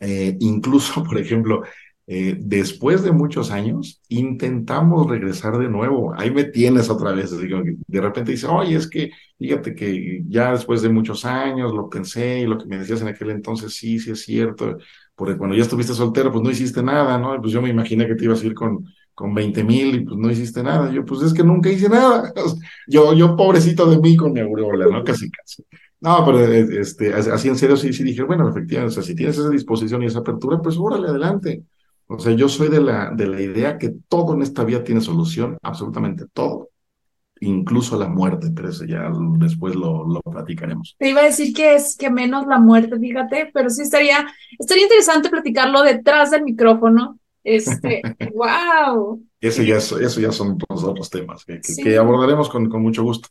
Eh, incluso, por ejemplo, eh, después de muchos años, intentamos regresar de nuevo. Ahí me tienes otra vez. de repente dice, oye, es que fíjate que ya después de muchos años lo pensé y lo que me decías en aquel entonces, sí, sí es cierto. Porque cuando ya estuviste soltero, pues no hiciste nada, ¿no? Pues yo me imaginé que te ibas a ir con, con 20 mil y pues no hiciste nada. Yo, pues es que nunca hice nada. Yo, yo pobrecito de mí con mi aureola, ¿no? Casi, casi. No, pero eh, este, así en serio sí, sí dije, bueno, efectivamente, o sea, si tienes esa disposición y esa apertura, pues órale, adelante. O sea, yo soy de la, de la idea que todo en esta vida tiene solución, absolutamente todo, incluso la muerte, pero eso ya después lo, lo platicaremos. Te iba a decir que es que menos la muerte, fíjate, pero sí estaría, estaría interesante platicarlo detrás del micrófono. Este, wow. Eso ya, eso ya son los otros temas que, que, abordaremos con, con mucho gusto.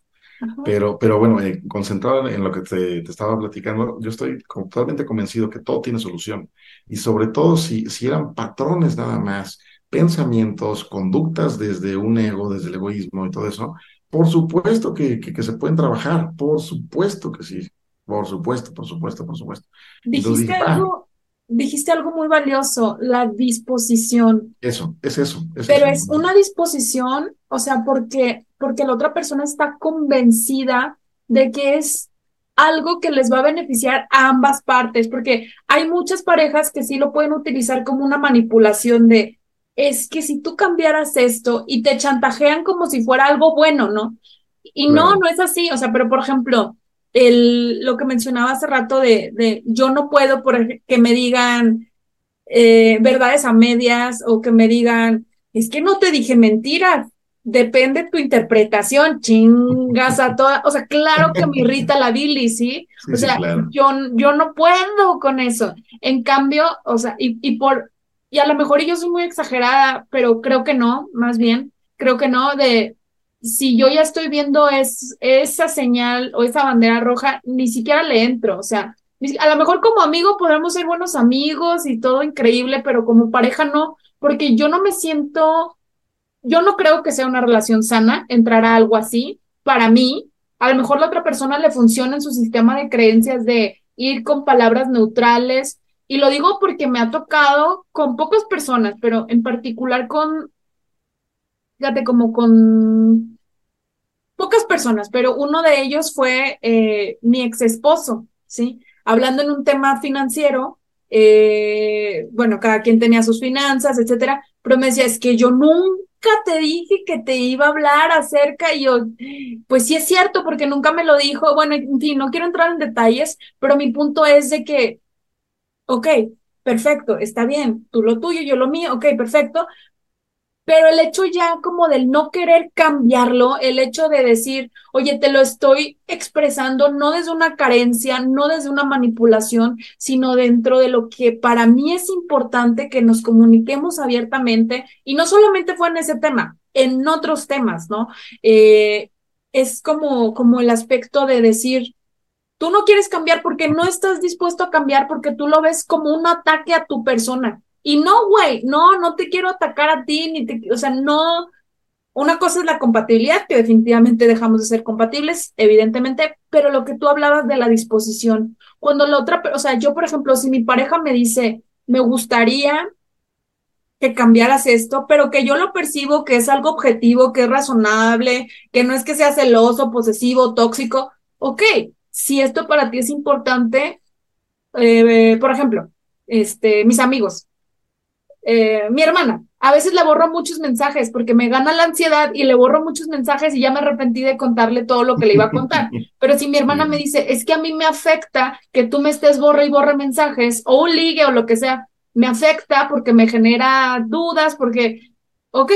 Pero, pero bueno, eh, concentrado en lo que te, te, estaba platicando, yo estoy totalmente convencido que todo tiene solución. Y sobre todo si, si eran patrones nada más, pensamientos, conductas desde un ego, desde el egoísmo y todo eso, por supuesto que, que, se pueden trabajar, por supuesto que sí, por supuesto, por supuesto, por supuesto. Dijiste ah". algo, dijiste algo muy valioso, la disposición. Eso, es eso. Pero es una disposición, o sea, porque, porque la otra persona está convencida de que es algo que les va a beneficiar a ambas partes, porque hay muchas parejas que sí lo pueden utilizar como una manipulación de, es que si tú cambiaras esto y te chantajean como si fuera algo bueno, ¿no? Y no, no es así, o sea, pero por ejemplo, el, lo que mencionaba hace rato de, de yo no puedo por que me digan eh, verdades a medias o que me digan, es que no te dije mentiras, depende tu interpretación, chingas a toda, o sea, claro que me irrita la Billy, ¿sí? o sea, yo, yo no puedo con eso. En cambio, o sea, y, y por, y a lo mejor yo soy muy exagerada, pero creo que no, más bien, creo que no, de, si yo ya estoy viendo es, esa señal o esa bandera roja, ni siquiera le entro, o sea, a lo mejor como amigo podemos ser buenos amigos y todo increíble, pero como pareja no, porque yo no me siento, yo no creo que sea una relación sana entrar a algo así. Para mí, a lo mejor la otra persona le funciona en su sistema de creencias de ir con palabras neutrales. Y lo digo porque me ha tocado con pocas personas, pero en particular con fíjate, como con pocas personas, pero uno de ellos fue eh, mi ex esposo, ¿sí? Hablando en un tema financiero, eh, bueno, cada quien tenía sus finanzas, etcétera, pero me decía, es que yo nunca te dije que te iba a hablar acerca y yo, pues sí es cierto, porque nunca me lo dijo, bueno, en fin, no quiero entrar en detalles, pero mi punto es de que, ok, perfecto, está bien, tú lo tuyo, yo lo mío, ok, perfecto, pero el hecho ya como del no querer cambiarlo, el hecho de decir, oye, te lo estoy expresando no desde una carencia, no desde una manipulación, sino dentro de lo que para mí es importante que nos comuniquemos abiertamente, y no solamente fue en ese tema, en otros temas, ¿no? Eh, es como, como el aspecto de decir, tú no quieres cambiar porque no estás dispuesto a cambiar porque tú lo ves como un ataque a tu persona. Y no, güey, no, no te quiero atacar a ti, ni te, o sea, no. Una cosa es la compatibilidad, que definitivamente dejamos de ser compatibles, evidentemente, pero lo que tú hablabas de la disposición, cuando la otra, o sea, yo, por ejemplo, si mi pareja me dice, me gustaría que cambiaras esto, pero que yo lo percibo que es algo objetivo, que es razonable, que no es que sea celoso, posesivo, tóxico. Ok, si esto para ti es importante, eh, por ejemplo, este, mis amigos, eh, mi hermana, a veces le borro muchos mensajes porque me gana la ansiedad y le borro muchos mensajes y ya me arrepentí de contarle todo lo que le iba a contar. Pero si mi hermana me dice, es que a mí me afecta que tú me estés borra y borra mensajes o un ligue o lo que sea, me afecta porque me genera dudas, porque, ok,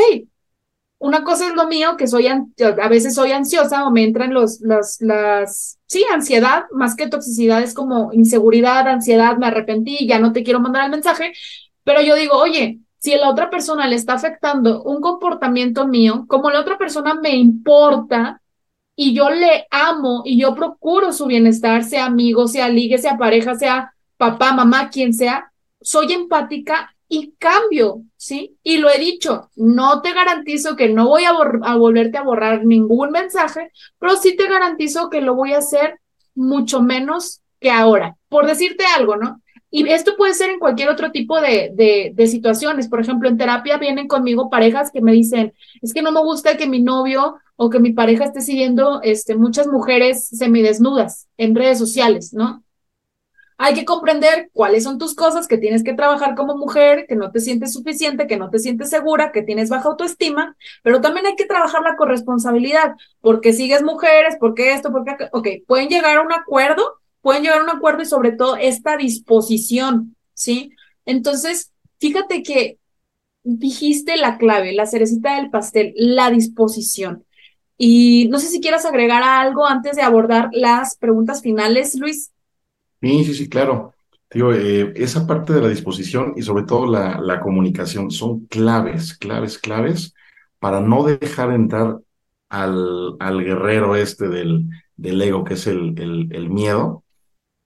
una cosa es lo mío, que soy, a veces soy ansiosa o me entran los, las, las, sí, ansiedad, más que toxicidad, es como inseguridad, ansiedad, me arrepentí, ya no te quiero mandar el mensaje, pero yo digo, oye, si a la otra persona le está afectando un comportamiento mío, como la otra persona me importa y yo le amo y yo procuro su bienestar, sea amigo, sea ligue, sea pareja, sea papá, mamá, quien sea, soy empática y cambio, ¿sí? Y lo he dicho, no te garantizo que no voy a, a, volverte a borrar ningún mensaje, pero sí te garantizo que lo voy a hacer mucho menos que ahora. Por decirte algo, ¿no? Y esto puede ser en cualquier otro tipo de, de, situaciones. Por ejemplo, en terapia vienen conmigo parejas que me dicen, es que no me gusta que mi novio o que mi pareja esté siguiendo este, muchas mujeres semidesnudas en redes sociales, ¿no? Hay que comprender cuáles son tus cosas, que tienes que trabajar como mujer, que no te sientes suficiente, que no te sientes segura, que tienes baja autoestima, pero también hay que trabajar la corresponsabilidad, porque sigues mujeres, porque esto, porque... Ok, pueden llegar a un acuerdo, pueden llegar a un acuerdo y sobre todo esta disposición, ¿sí? Entonces, fíjate que dijiste la clave, la cerecita del pastel, la disposición. Y no sé si quieras agregar algo antes de abordar las preguntas finales, Luis. Sí, sí, sí, claro. Digo, eh, esa parte de la disposición y sobre todo la, comunicación son claves, claves, claves para no dejar entrar al, al guerrero este del, del ego, que es el, el miedo,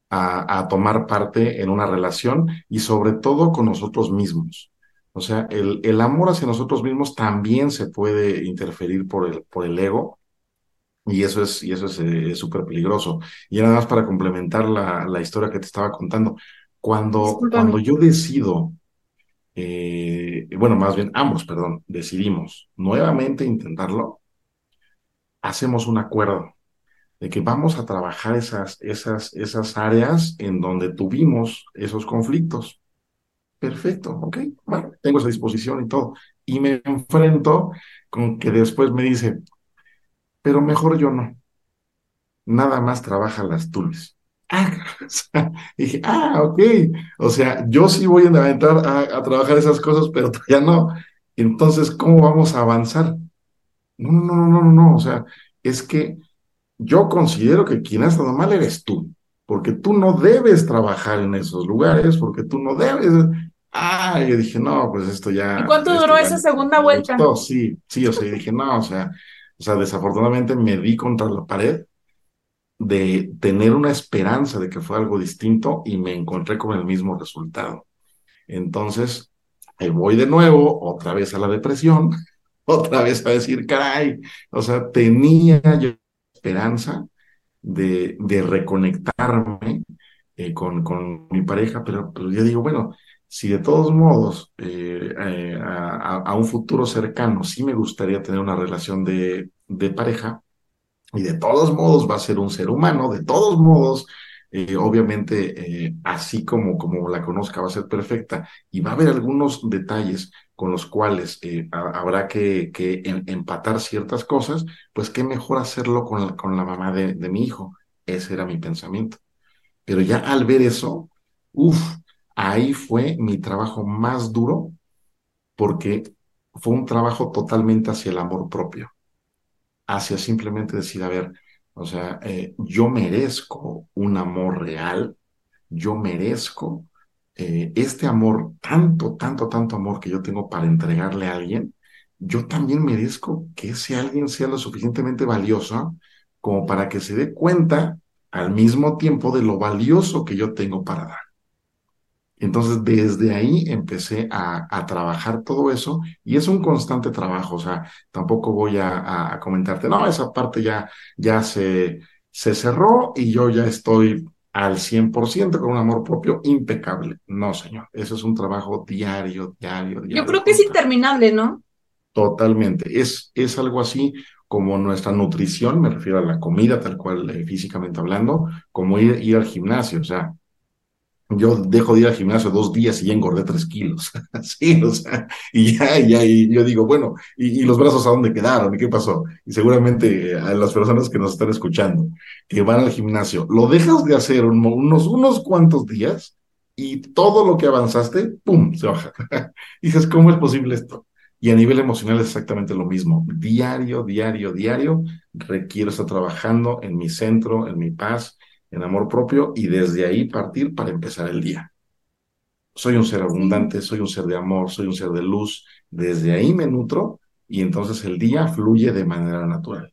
a, a, tomar parte en una relación y sobre todo con nosotros mismos. O sea, el, el amor hacia nosotros mismos también se puede interferir por el, por el ego y eso es, y eso es súper peligroso. Y nada más para complementar la, la, historia que te estaba contando. Cuando, cuando yo decido, eh, bueno, más bien ambos, perdón, decidimos nuevamente intentarlo, hacemos un acuerdo de que vamos a trabajar esas, esas, esas áreas en donde tuvimos esos conflictos. Perfecto, ok, bueno, tengo esa disposición y todo. Y me enfrento con que después me dice, pero mejor yo no. Nada más trabaja las tules. Ah, dije, ah, ok. O sea, yo sí voy a entrar a, trabajar esas cosas, pero ya no. Entonces, ¿cómo vamos a avanzar? No, no, no, no, no, no. O sea, es que yo considero que quien ha estado mal eres tú, porque tú no debes trabajar en esos lugares, porque tú no debes. Ah, yo dije, no, pues esto ya. ¿Y cuánto duró esa segunda vuelta? Sí, sí, o sea, dije, no, o sea, o sea, desafortunadamente me di contra la pared de tener una esperanza de que fue algo distinto y me encontré con el mismo resultado. Entonces, ahí voy de nuevo, otra vez a la depresión, otra vez a decir, caray, o sea, tenía yo esperanza de, de reconectarme eh, con, con mi pareja, pero, yo digo, bueno, si de todos modos eh, eh, a, a, un futuro cercano sí me gustaría tener una relación de, de, pareja, y de todos modos va a ser un ser humano, de todos modos, obviamente, así como, como la conozca, va a ser perfecta, y va a haber algunos detalles con los cuales eh, habrá que, empatar ciertas cosas, pues qué mejor hacerlo con la, mamá de, de mi hijo. Ese era mi pensamiento. Pero ya al ver eso, uff, ahí fue mi trabajo más duro porque fue un trabajo totalmente hacia el amor propio, hacia simplemente decir, a ver, o sea, eh, yo merezco un amor real, yo merezco eh, este amor, tanto, tanto, tanto amor que yo tengo para entregarle a alguien, yo también merezco que ese alguien sea lo suficientemente valioso como para que se dé cuenta al mismo tiempo de lo valioso que yo tengo para dar. Entonces, desde ahí empecé a, a, trabajar todo eso y es un constante trabajo, o sea, tampoco voy a, a comentarte, no, esa parte ya, ya se, se cerró y yo ya estoy al 100% con un amor propio impecable. No, señor, eso es un trabajo diario, diario, diario. Yo creo que es interminable, ¿no? Totalmente. Es, es algo así como nuestra nutrición, me refiero a la comida tal cual eh, físicamente hablando, como ir, ir al gimnasio. O sea, yo dejo de ir al gimnasio dos días y engordé tres kilos. sí, o sea, y ya, ya, y yo digo, bueno, ¿y, los brazos a dónde quedaron? ¿Y qué pasó? Y seguramente a las personas que nos están escuchando, que van al gimnasio, lo dejas de hacer unos, unos cuantos días y todo lo que avanzaste, ¡pum!, se baja. dices, ¿cómo es posible esto? Y a nivel emocional es exactamente lo mismo. Diario, diario, diario, requiero estar trabajando en mi centro, en mi paz, en amor propio y desde ahí partir para empezar el día. Soy un ser abundante, soy un ser de amor, soy un ser de luz. Desde ahí me nutro y entonces el día fluye de manera natural.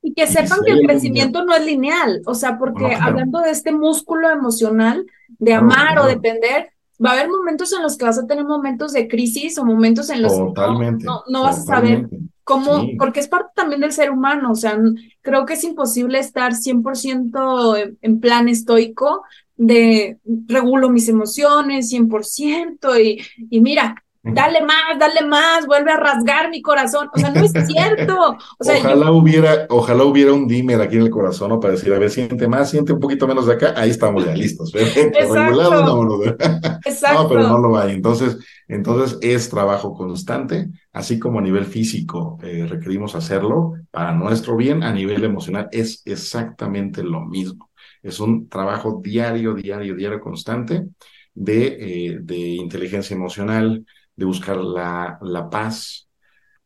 Y que sepan que el crecimiento no es lineal, o sea, porque hablando de este músculo emocional de amar o depender, va a haber momentos en los que vas a tener momentos de crisis o momentos en los que no, vas a saber cómo, porque es parte también del ser humano, o sea, creo que es imposible estar 100% en plan estoico de regulo mis emociones 100% y, y mira, dale más, dale más, vuelve a rasgar mi corazón. O sea, no es cierto. ojalá, hubiera, ojalá hubiera un dimmer aquí en el corazón ¿no? para decir, a ver, siente más, siente un poquito menos de acá, ahí estamos ya listos. Regulado, no, no, no, pero no lo hay. Entonces, entonces es trabajo constante, así como a nivel físico eh, requerimos hacerlo para nuestro bien, a nivel emocional es exactamente lo mismo. Es un trabajo diario, diario, diario constante de, eh, de inteligencia emocional, de buscar la, la paz.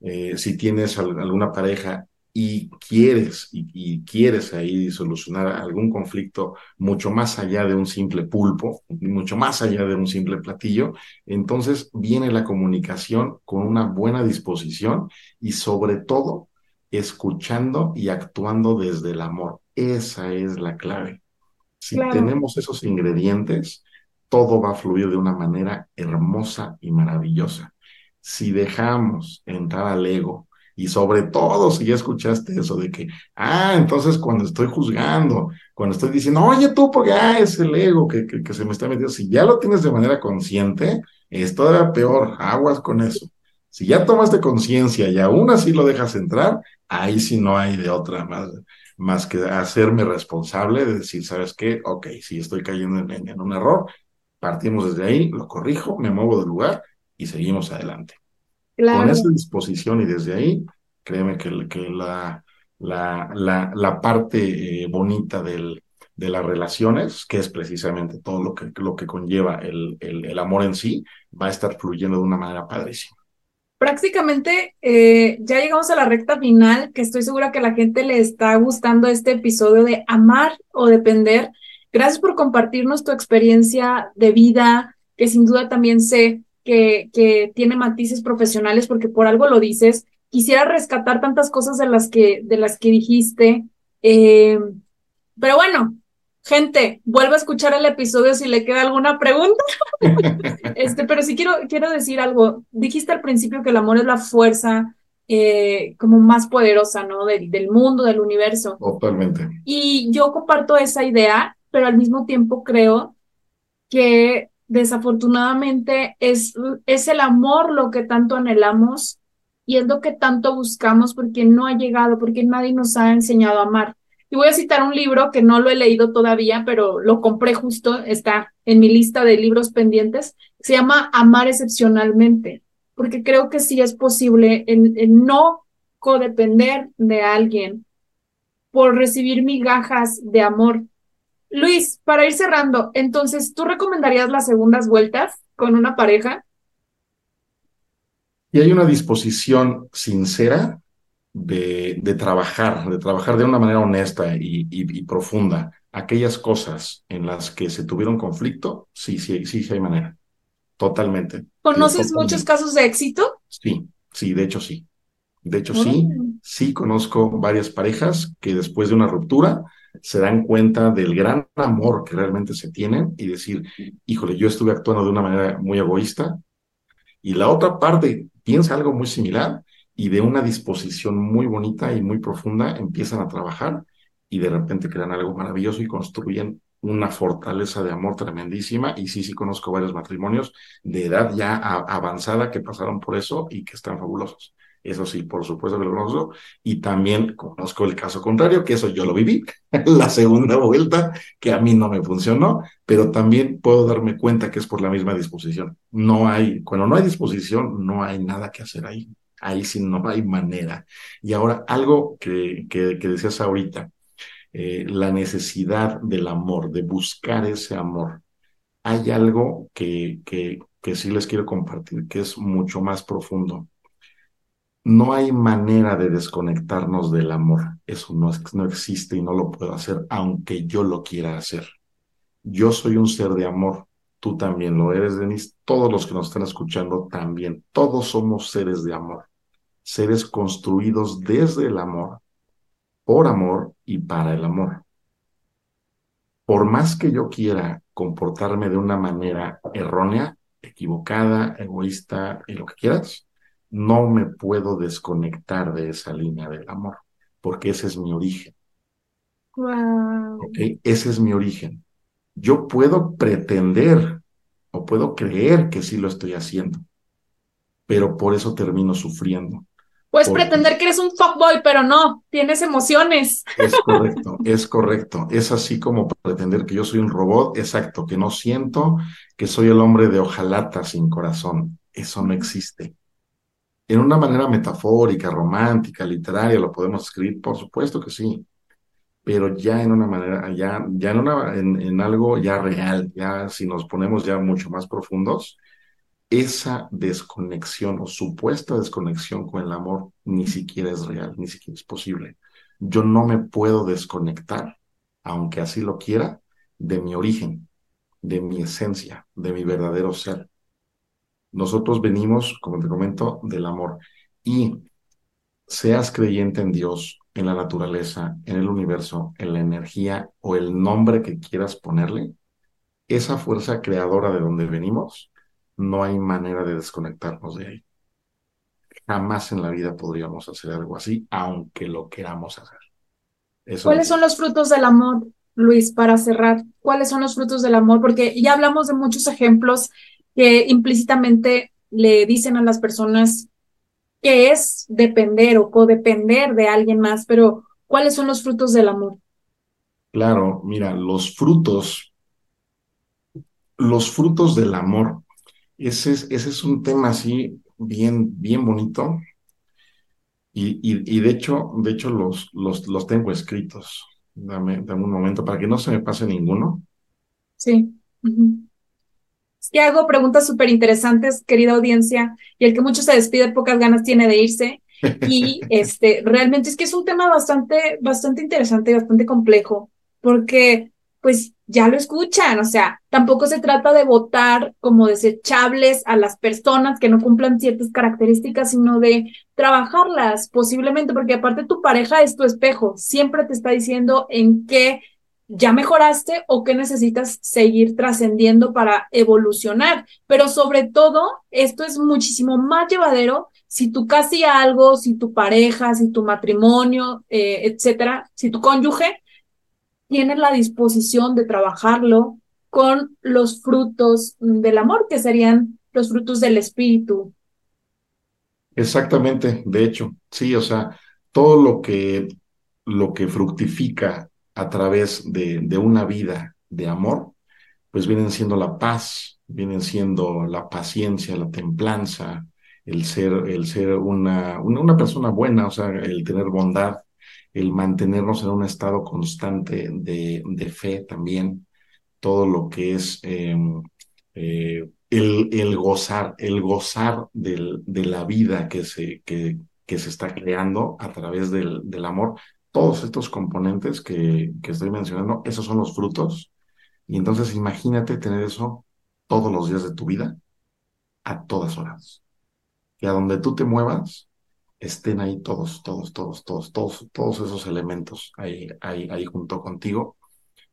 Eh, si tienes alguna pareja y quieres y, quieres ahí solucionar algún conflicto mucho más allá de un simple pulpo, mucho más allá de un simple platillo, entonces viene la comunicación con una buena disposición y sobre todo escuchando y actuando desde el amor. Esa es la clave. Si tenemos esos ingredientes, todo va a fluir de una manera hermosa y maravillosa. Si dejamos entrar al ego, y sobre todo si ya escuchaste eso de que, ah, entonces cuando estoy juzgando, cuando estoy diciendo, oye tú, porque ah, es el ego que, que, se me está metiendo, si ya lo tienes de manera consciente, es todavía peor, aguas con eso. Si ya tomaste conciencia y aún así lo dejas entrar, ahí sí no hay de otra más, más que hacerme responsable de decir, ¿sabes qué? Ok, si estoy cayendo en un error, Partimos desde ahí, lo corrijo, me muevo del lugar y seguimos adelante. Con esa disposición y desde ahí, créeme que, que la, la, la, parte eh, bonita del, de las relaciones, que es precisamente todo lo que, lo que conlleva el, el, amor en sí, va a estar fluyendo de una manera padrísima. Prácticamente eh, ya llegamos a la recta final, que estoy segura que a la gente le está gustando este episodio de amar o depender. Gracias por compartirnos tu experiencia de vida, que sin duda también sé que, que tiene matices profesionales porque por algo lo dices. Quisiera rescatar tantas cosas de las que, de las que dijiste. Eh, pero bueno, gente, vuelvo a escuchar el episodio si le queda alguna pregunta. este, pero sí quiero, quiero decir algo. Dijiste al principio que el amor es la fuerza eh, como más poderosa, ¿no? Del, del mundo, del universo. Totalmente. Y yo comparto esa idea pero al mismo tiempo creo que desafortunadamente es, es el amor lo que tanto anhelamos y es lo que tanto buscamos porque no ha llegado, porque nadie nos ha enseñado a amar. Y voy a citar un libro que no lo he leído todavía, pero lo compré justo, está en mi lista de libros pendientes, se llama Amar excepcionalmente, porque creo que sí es posible no codepender de alguien por recibir migajas de amor, Luis, para ir cerrando, entonces, ¿tú recomendarías las segundas vueltas con una pareja? Y hay una disposición sincera de, de trabajar, de trabajar de una manera honesta y, profunda. Aquellas cosas en las que se tuvieron conflicto, sí, sí, sí, sí hay manera. Totalmente. ¿Conoces muchos casos de éxito? Sí, sí, de hecho sí. De hecho sí, sí conozco varias parejas que después de una ruptura se dan cuenta del gran amor que realmente se tienen y decir, híjole, yo estuve actuando de una manera muy egoísta y la otra parte piensa algo muy similar y de una disposición muy bonita y muy profunda empiezan a trabajar y de repente crean algo maravilloso y construyen una fortaleza de amor tremendísima y sí, sí conozco varios matrimonios de edad ya avanzada que pasaron por eso y que están fabulosos. Eso sí, por supuesto que lo conozco. Y también conozco el caso contrario, que eso yo lo viví, la segunda vuelta, que a mí no me funcionó, pero también puedo darme cuenta que es por la misma disposición. No hay, cuando no hay disposición, no hay nada que hacer ahí. Ahí sí no hay manera. Y ahora, algo que, que, que decías ahorita, eh, la necesidad del amor, de buscar ese amor. Hay algo que, que, que sí les quiero compartir, que es mucho más profundo. No hay manera de desconectarnos del amor. Eso no, no existe y no lo puedo hacer, aunque yo lo quiera hacer. Yo soy un ser de amor. Tú también lo eres, Denise. Todos los que nos están escuchando también. Todos somos seres de amor. Seres construidos desde el amor por amor y para el amor. Por más que yo quiera comportarme de una manera errónea, equivocada, egoísta y lo que quieras, no me puedo desconectar de esa línea del amor, porque ese es mi origen. Wow. Ese es mi origen. Yo puedo pretender o puedo creer que sí lo estoy haciendo, pero por eso termino sufriendo, Puedes pretender que eres un fuckboy, pero no, tienes emociones. Es correcto, es correcto. Es así como pretender que yo soy un robot, exacto, que no siento, que soy el hombre de hojalata sin corazón. Eso no existe. En una manera metafórica, romántica, literaria, lo podemos escribir, por supuesto que sí. Pero ya en una manera, ya, ya en, una, en, en algo ya real, ya si nos ponemos ya mucho más profundos, esa desconexión o supuesta desconexión con el amor ni siquiera es real, ni siquiera es posible. Yo no me puedo desconectar, aunque así lo quiera, de mi origen, de mi esencia, de mi verdadero ser. Nosotros venimos, como te comento, del amor. Y seas creyente en Dios, en la naturaleza, en el universo, en la energía o el nombre que quieras ponerle, esa fuerza creadora de donde venimos no hay manera de desconectarnos de ahí. Jamás en la vida podríamos hacer algo así, aunque lo queramos hacer. ¿Cuáles son los frutos del amor, Luis, para cerrar? ¿Cuáles son los frutos del amor? Porque ya hablamos de muchos ejemplos que implícitamente le dicen a las personas que es depender o codepender de alguien más, pero ¿cuáles son los frutos del amor? Claro, mira, los frutos, los frutos del amor ese es, ese es un tema así bien, bien bonito. Y, y, de hecho, de hecho los, los, los tengo escritos. Dame, dame, un momento para que no se me pase ninguno. Sí. Es que hago preguntas súper interesantes, querida audiencia, y el que mucho se despide, pocas ganas tiene de irse. Y este, realmente es que es un tema bastante, bastante interesante y bastante complejo, porque pues ya lo escuchan, o sea, tampoco se trata de votar como desechables a las personas que no cumplan ciertas características, sino de trabajarlas posiblemente, porque aparte tu pareja es tu espejo, siempre te está diciendo en qué ya mejoraste o qué necesitas seguir trascendiendo para evolucionar, pero sobre todo esto es muchísimo más llevadero si tú casi algo, si tu pareja, si tu matrimonio, eh, etcétera, si tu cónyuge tienes la disposición de trabajarlo con los frutos del amor, que serían los frutos del espíritu. Exactamente, de hecho, sí, o sea, todo lo que, lo que fructifica a través de, de una vida de amor, pues vienen siendo la paz, vienen siendo la paciencia, la templanza, el ser, el ser una, una, persona buena, o sea, el tener bondad, el mantenernos en un estado constante de, de fe también, todo lo que es em, eh, el, el, gozar, el gozar del, de la vida que se, que, que se está creando a través del, del amor. Todos estos componentes que, estoy mencionando, esos son los frutos. Y entonces imagínate tener eso todos los días de tu vida, a todas horas. Que a donde tú te muevas, estén ahí todos, todos, todos, todos, todos, todos esos elementos ahí, ahí, ahí junto contigo,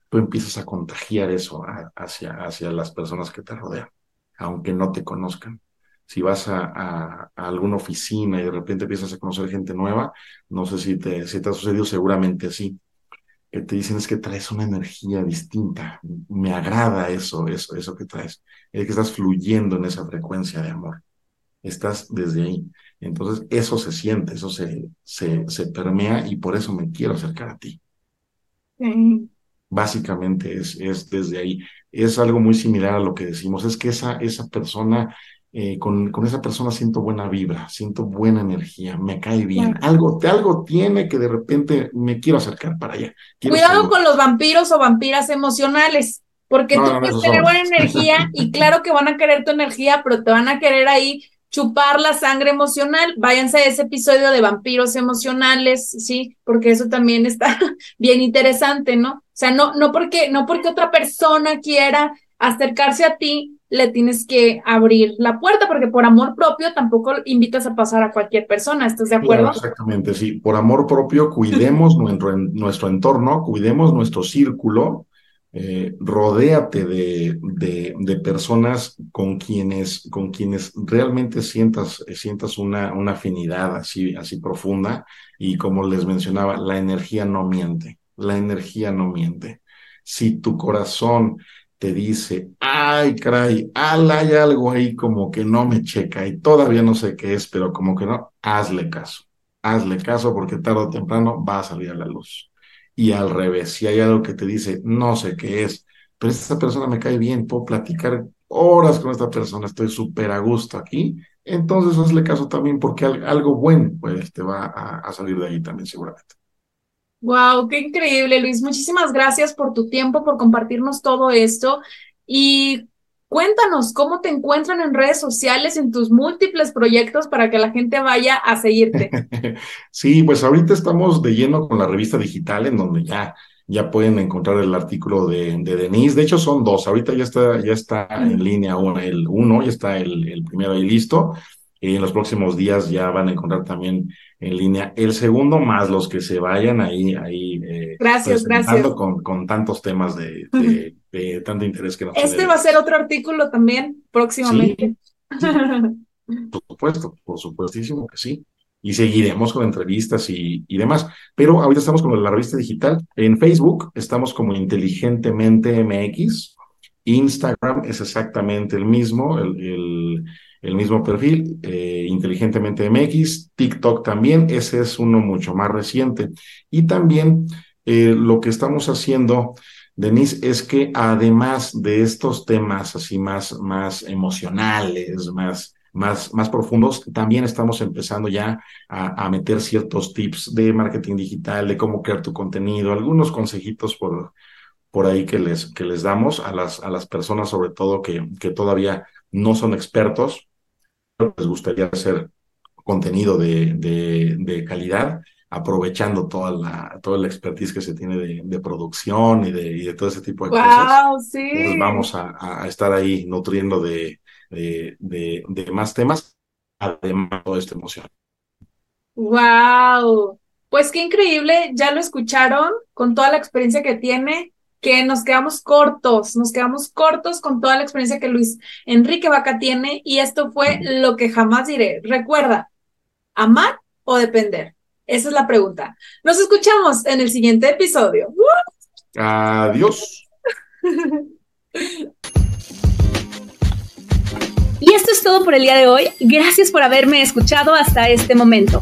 tú empiezas a contagiar eso hacia, hacia las personas que te rodean, aunque no te conozcan. Si vas a, a, alguna oficina y de repente empiezas a conocer gente nueva, no sé si te, si te ha sucedido, seguramente sí. que te dicen es que traes una energía distinta, me agrada eso, eso, eso que traes, es que estás fluyendo en esa frecuencia de amor, estás desde ahí. Entonces eso se siente, eso se, se, se permea y por eso me quiero acercar a ti. Básicamente es, es desde ahí. Es algo muy similar a lo que decimos, es que esa, esa persona eh, con, con, esa persona siento buena vibra, siento buena energía, me cae bien. Algo, algo tiene que de repente me quiero acercar para allá. Cuidado con los vampiros o vampiras emocionales, porque tú puedes tener buena energía y claro que van a querer tu energía, pero te van a querer ahí chupar la sangre emocional. Váyanse a ese episodio de vampiros emocionales, sí, porque eso también está bien interesante, ¿no? O sea, no, no porque, no porque otra persona quiera acercarse a ti, le tienes que abrir la puerta, porque por amor propio tampoco invitas a pasar a cualquier persona, ¿estás de acuerdo? exactamente, sí. Por amor propio, cuidemos nuestro, nuestro entorno, cuidemos nuestro círculo, eh, rodéate de, de, de, personas con quienes, con quienes realmente sientas, sientas una, una afinidad así, así profunda. Y como les mencionaba, la energía no miente, la energía no miente. Si tu corazón te dice, ay, caray, hay algo ahí como que no me checa y todavía no sé qué es, pero como que no, hazle caso, hazle caso porque tarde o temprano va a salir a la luz. Y al revés, si hay algo que te dice, no sé qué es, pero esta persona me cae bien, puedo platicar horas con esta persona, estoy súper a gusto aquí, entonces hazle caso también porque algo bueno pues te va a salir de ahí también seguramente. Wow, qué increíble, Luis. Muchísimas gracias por tu tiempo, por compartirnos todo esto. Y cuéntanos cómo te encuentran en redes sociales, en tus múltiples proyectos para que la gente vaya a seguirte. Sí, pues ahorita estamos de lleno con la revista digital, en donde ya, ya pueden encontrar el artículo de, de Denise. De hecho, son dos. Ahorita ya está, ya está en línea uno, el uno, ya está el, el primero ahí listo. Y en los próximos días ya van a encontrar también en línea. El segundo, más los que se vayan ahí, ahí. Eh, gracias, gracias. Con, con tantos temas de, de, tanto interés que nos Este va a ser otro artículo también próximamente. por supuesto, por supuestísimo que sí. Y seguiremos con entrevistas y, y, demás. Pero ahorita estamos con la revista digital. En Facebook estamos como Inteligentemente MX. Instagram es exactamente el mismo. el el mismo perfil, eh, Inteligentemente MX, TikTok también, ese es uno mucho más reciente. Y también eh, lo que estamos haciendo, Denise, es que además de estos temas así más, más emocionales, más, más, más profundos, también estamos empezando ya a, a, meter ciertos tips de marketing digital, de cómo crear tu contenido, algunos consejitos por, por ahí que les, que les damos a las, a las personas, sobre todo que, que todavía no son expertos, les gustaría hacer contenido de, de, calidad, aprovechando toda la, toda la expertise que se tiene de, de producción y de, y de, todo ese tipo de cosas. Sí. Entonces vamos a, a, estar ahí nutriendo de, de, más temas, además de toda esta emoción. ¡Wow! Pues qué increíble, ya lo escucharon con toda la experiencia que tiene que nos quedamos cortos, nos quedamos cortos con toda la experiencia que Luis Enrique Vaca tiene y esto fue lo que jamás diré. Recuerda, amar o depender. Esa es la pregunta. Nos escuchamos en el siguiente episodio. Adiós. Y esto es todo por el día de hoy. Gracias por haberme escuchado hasta este momento.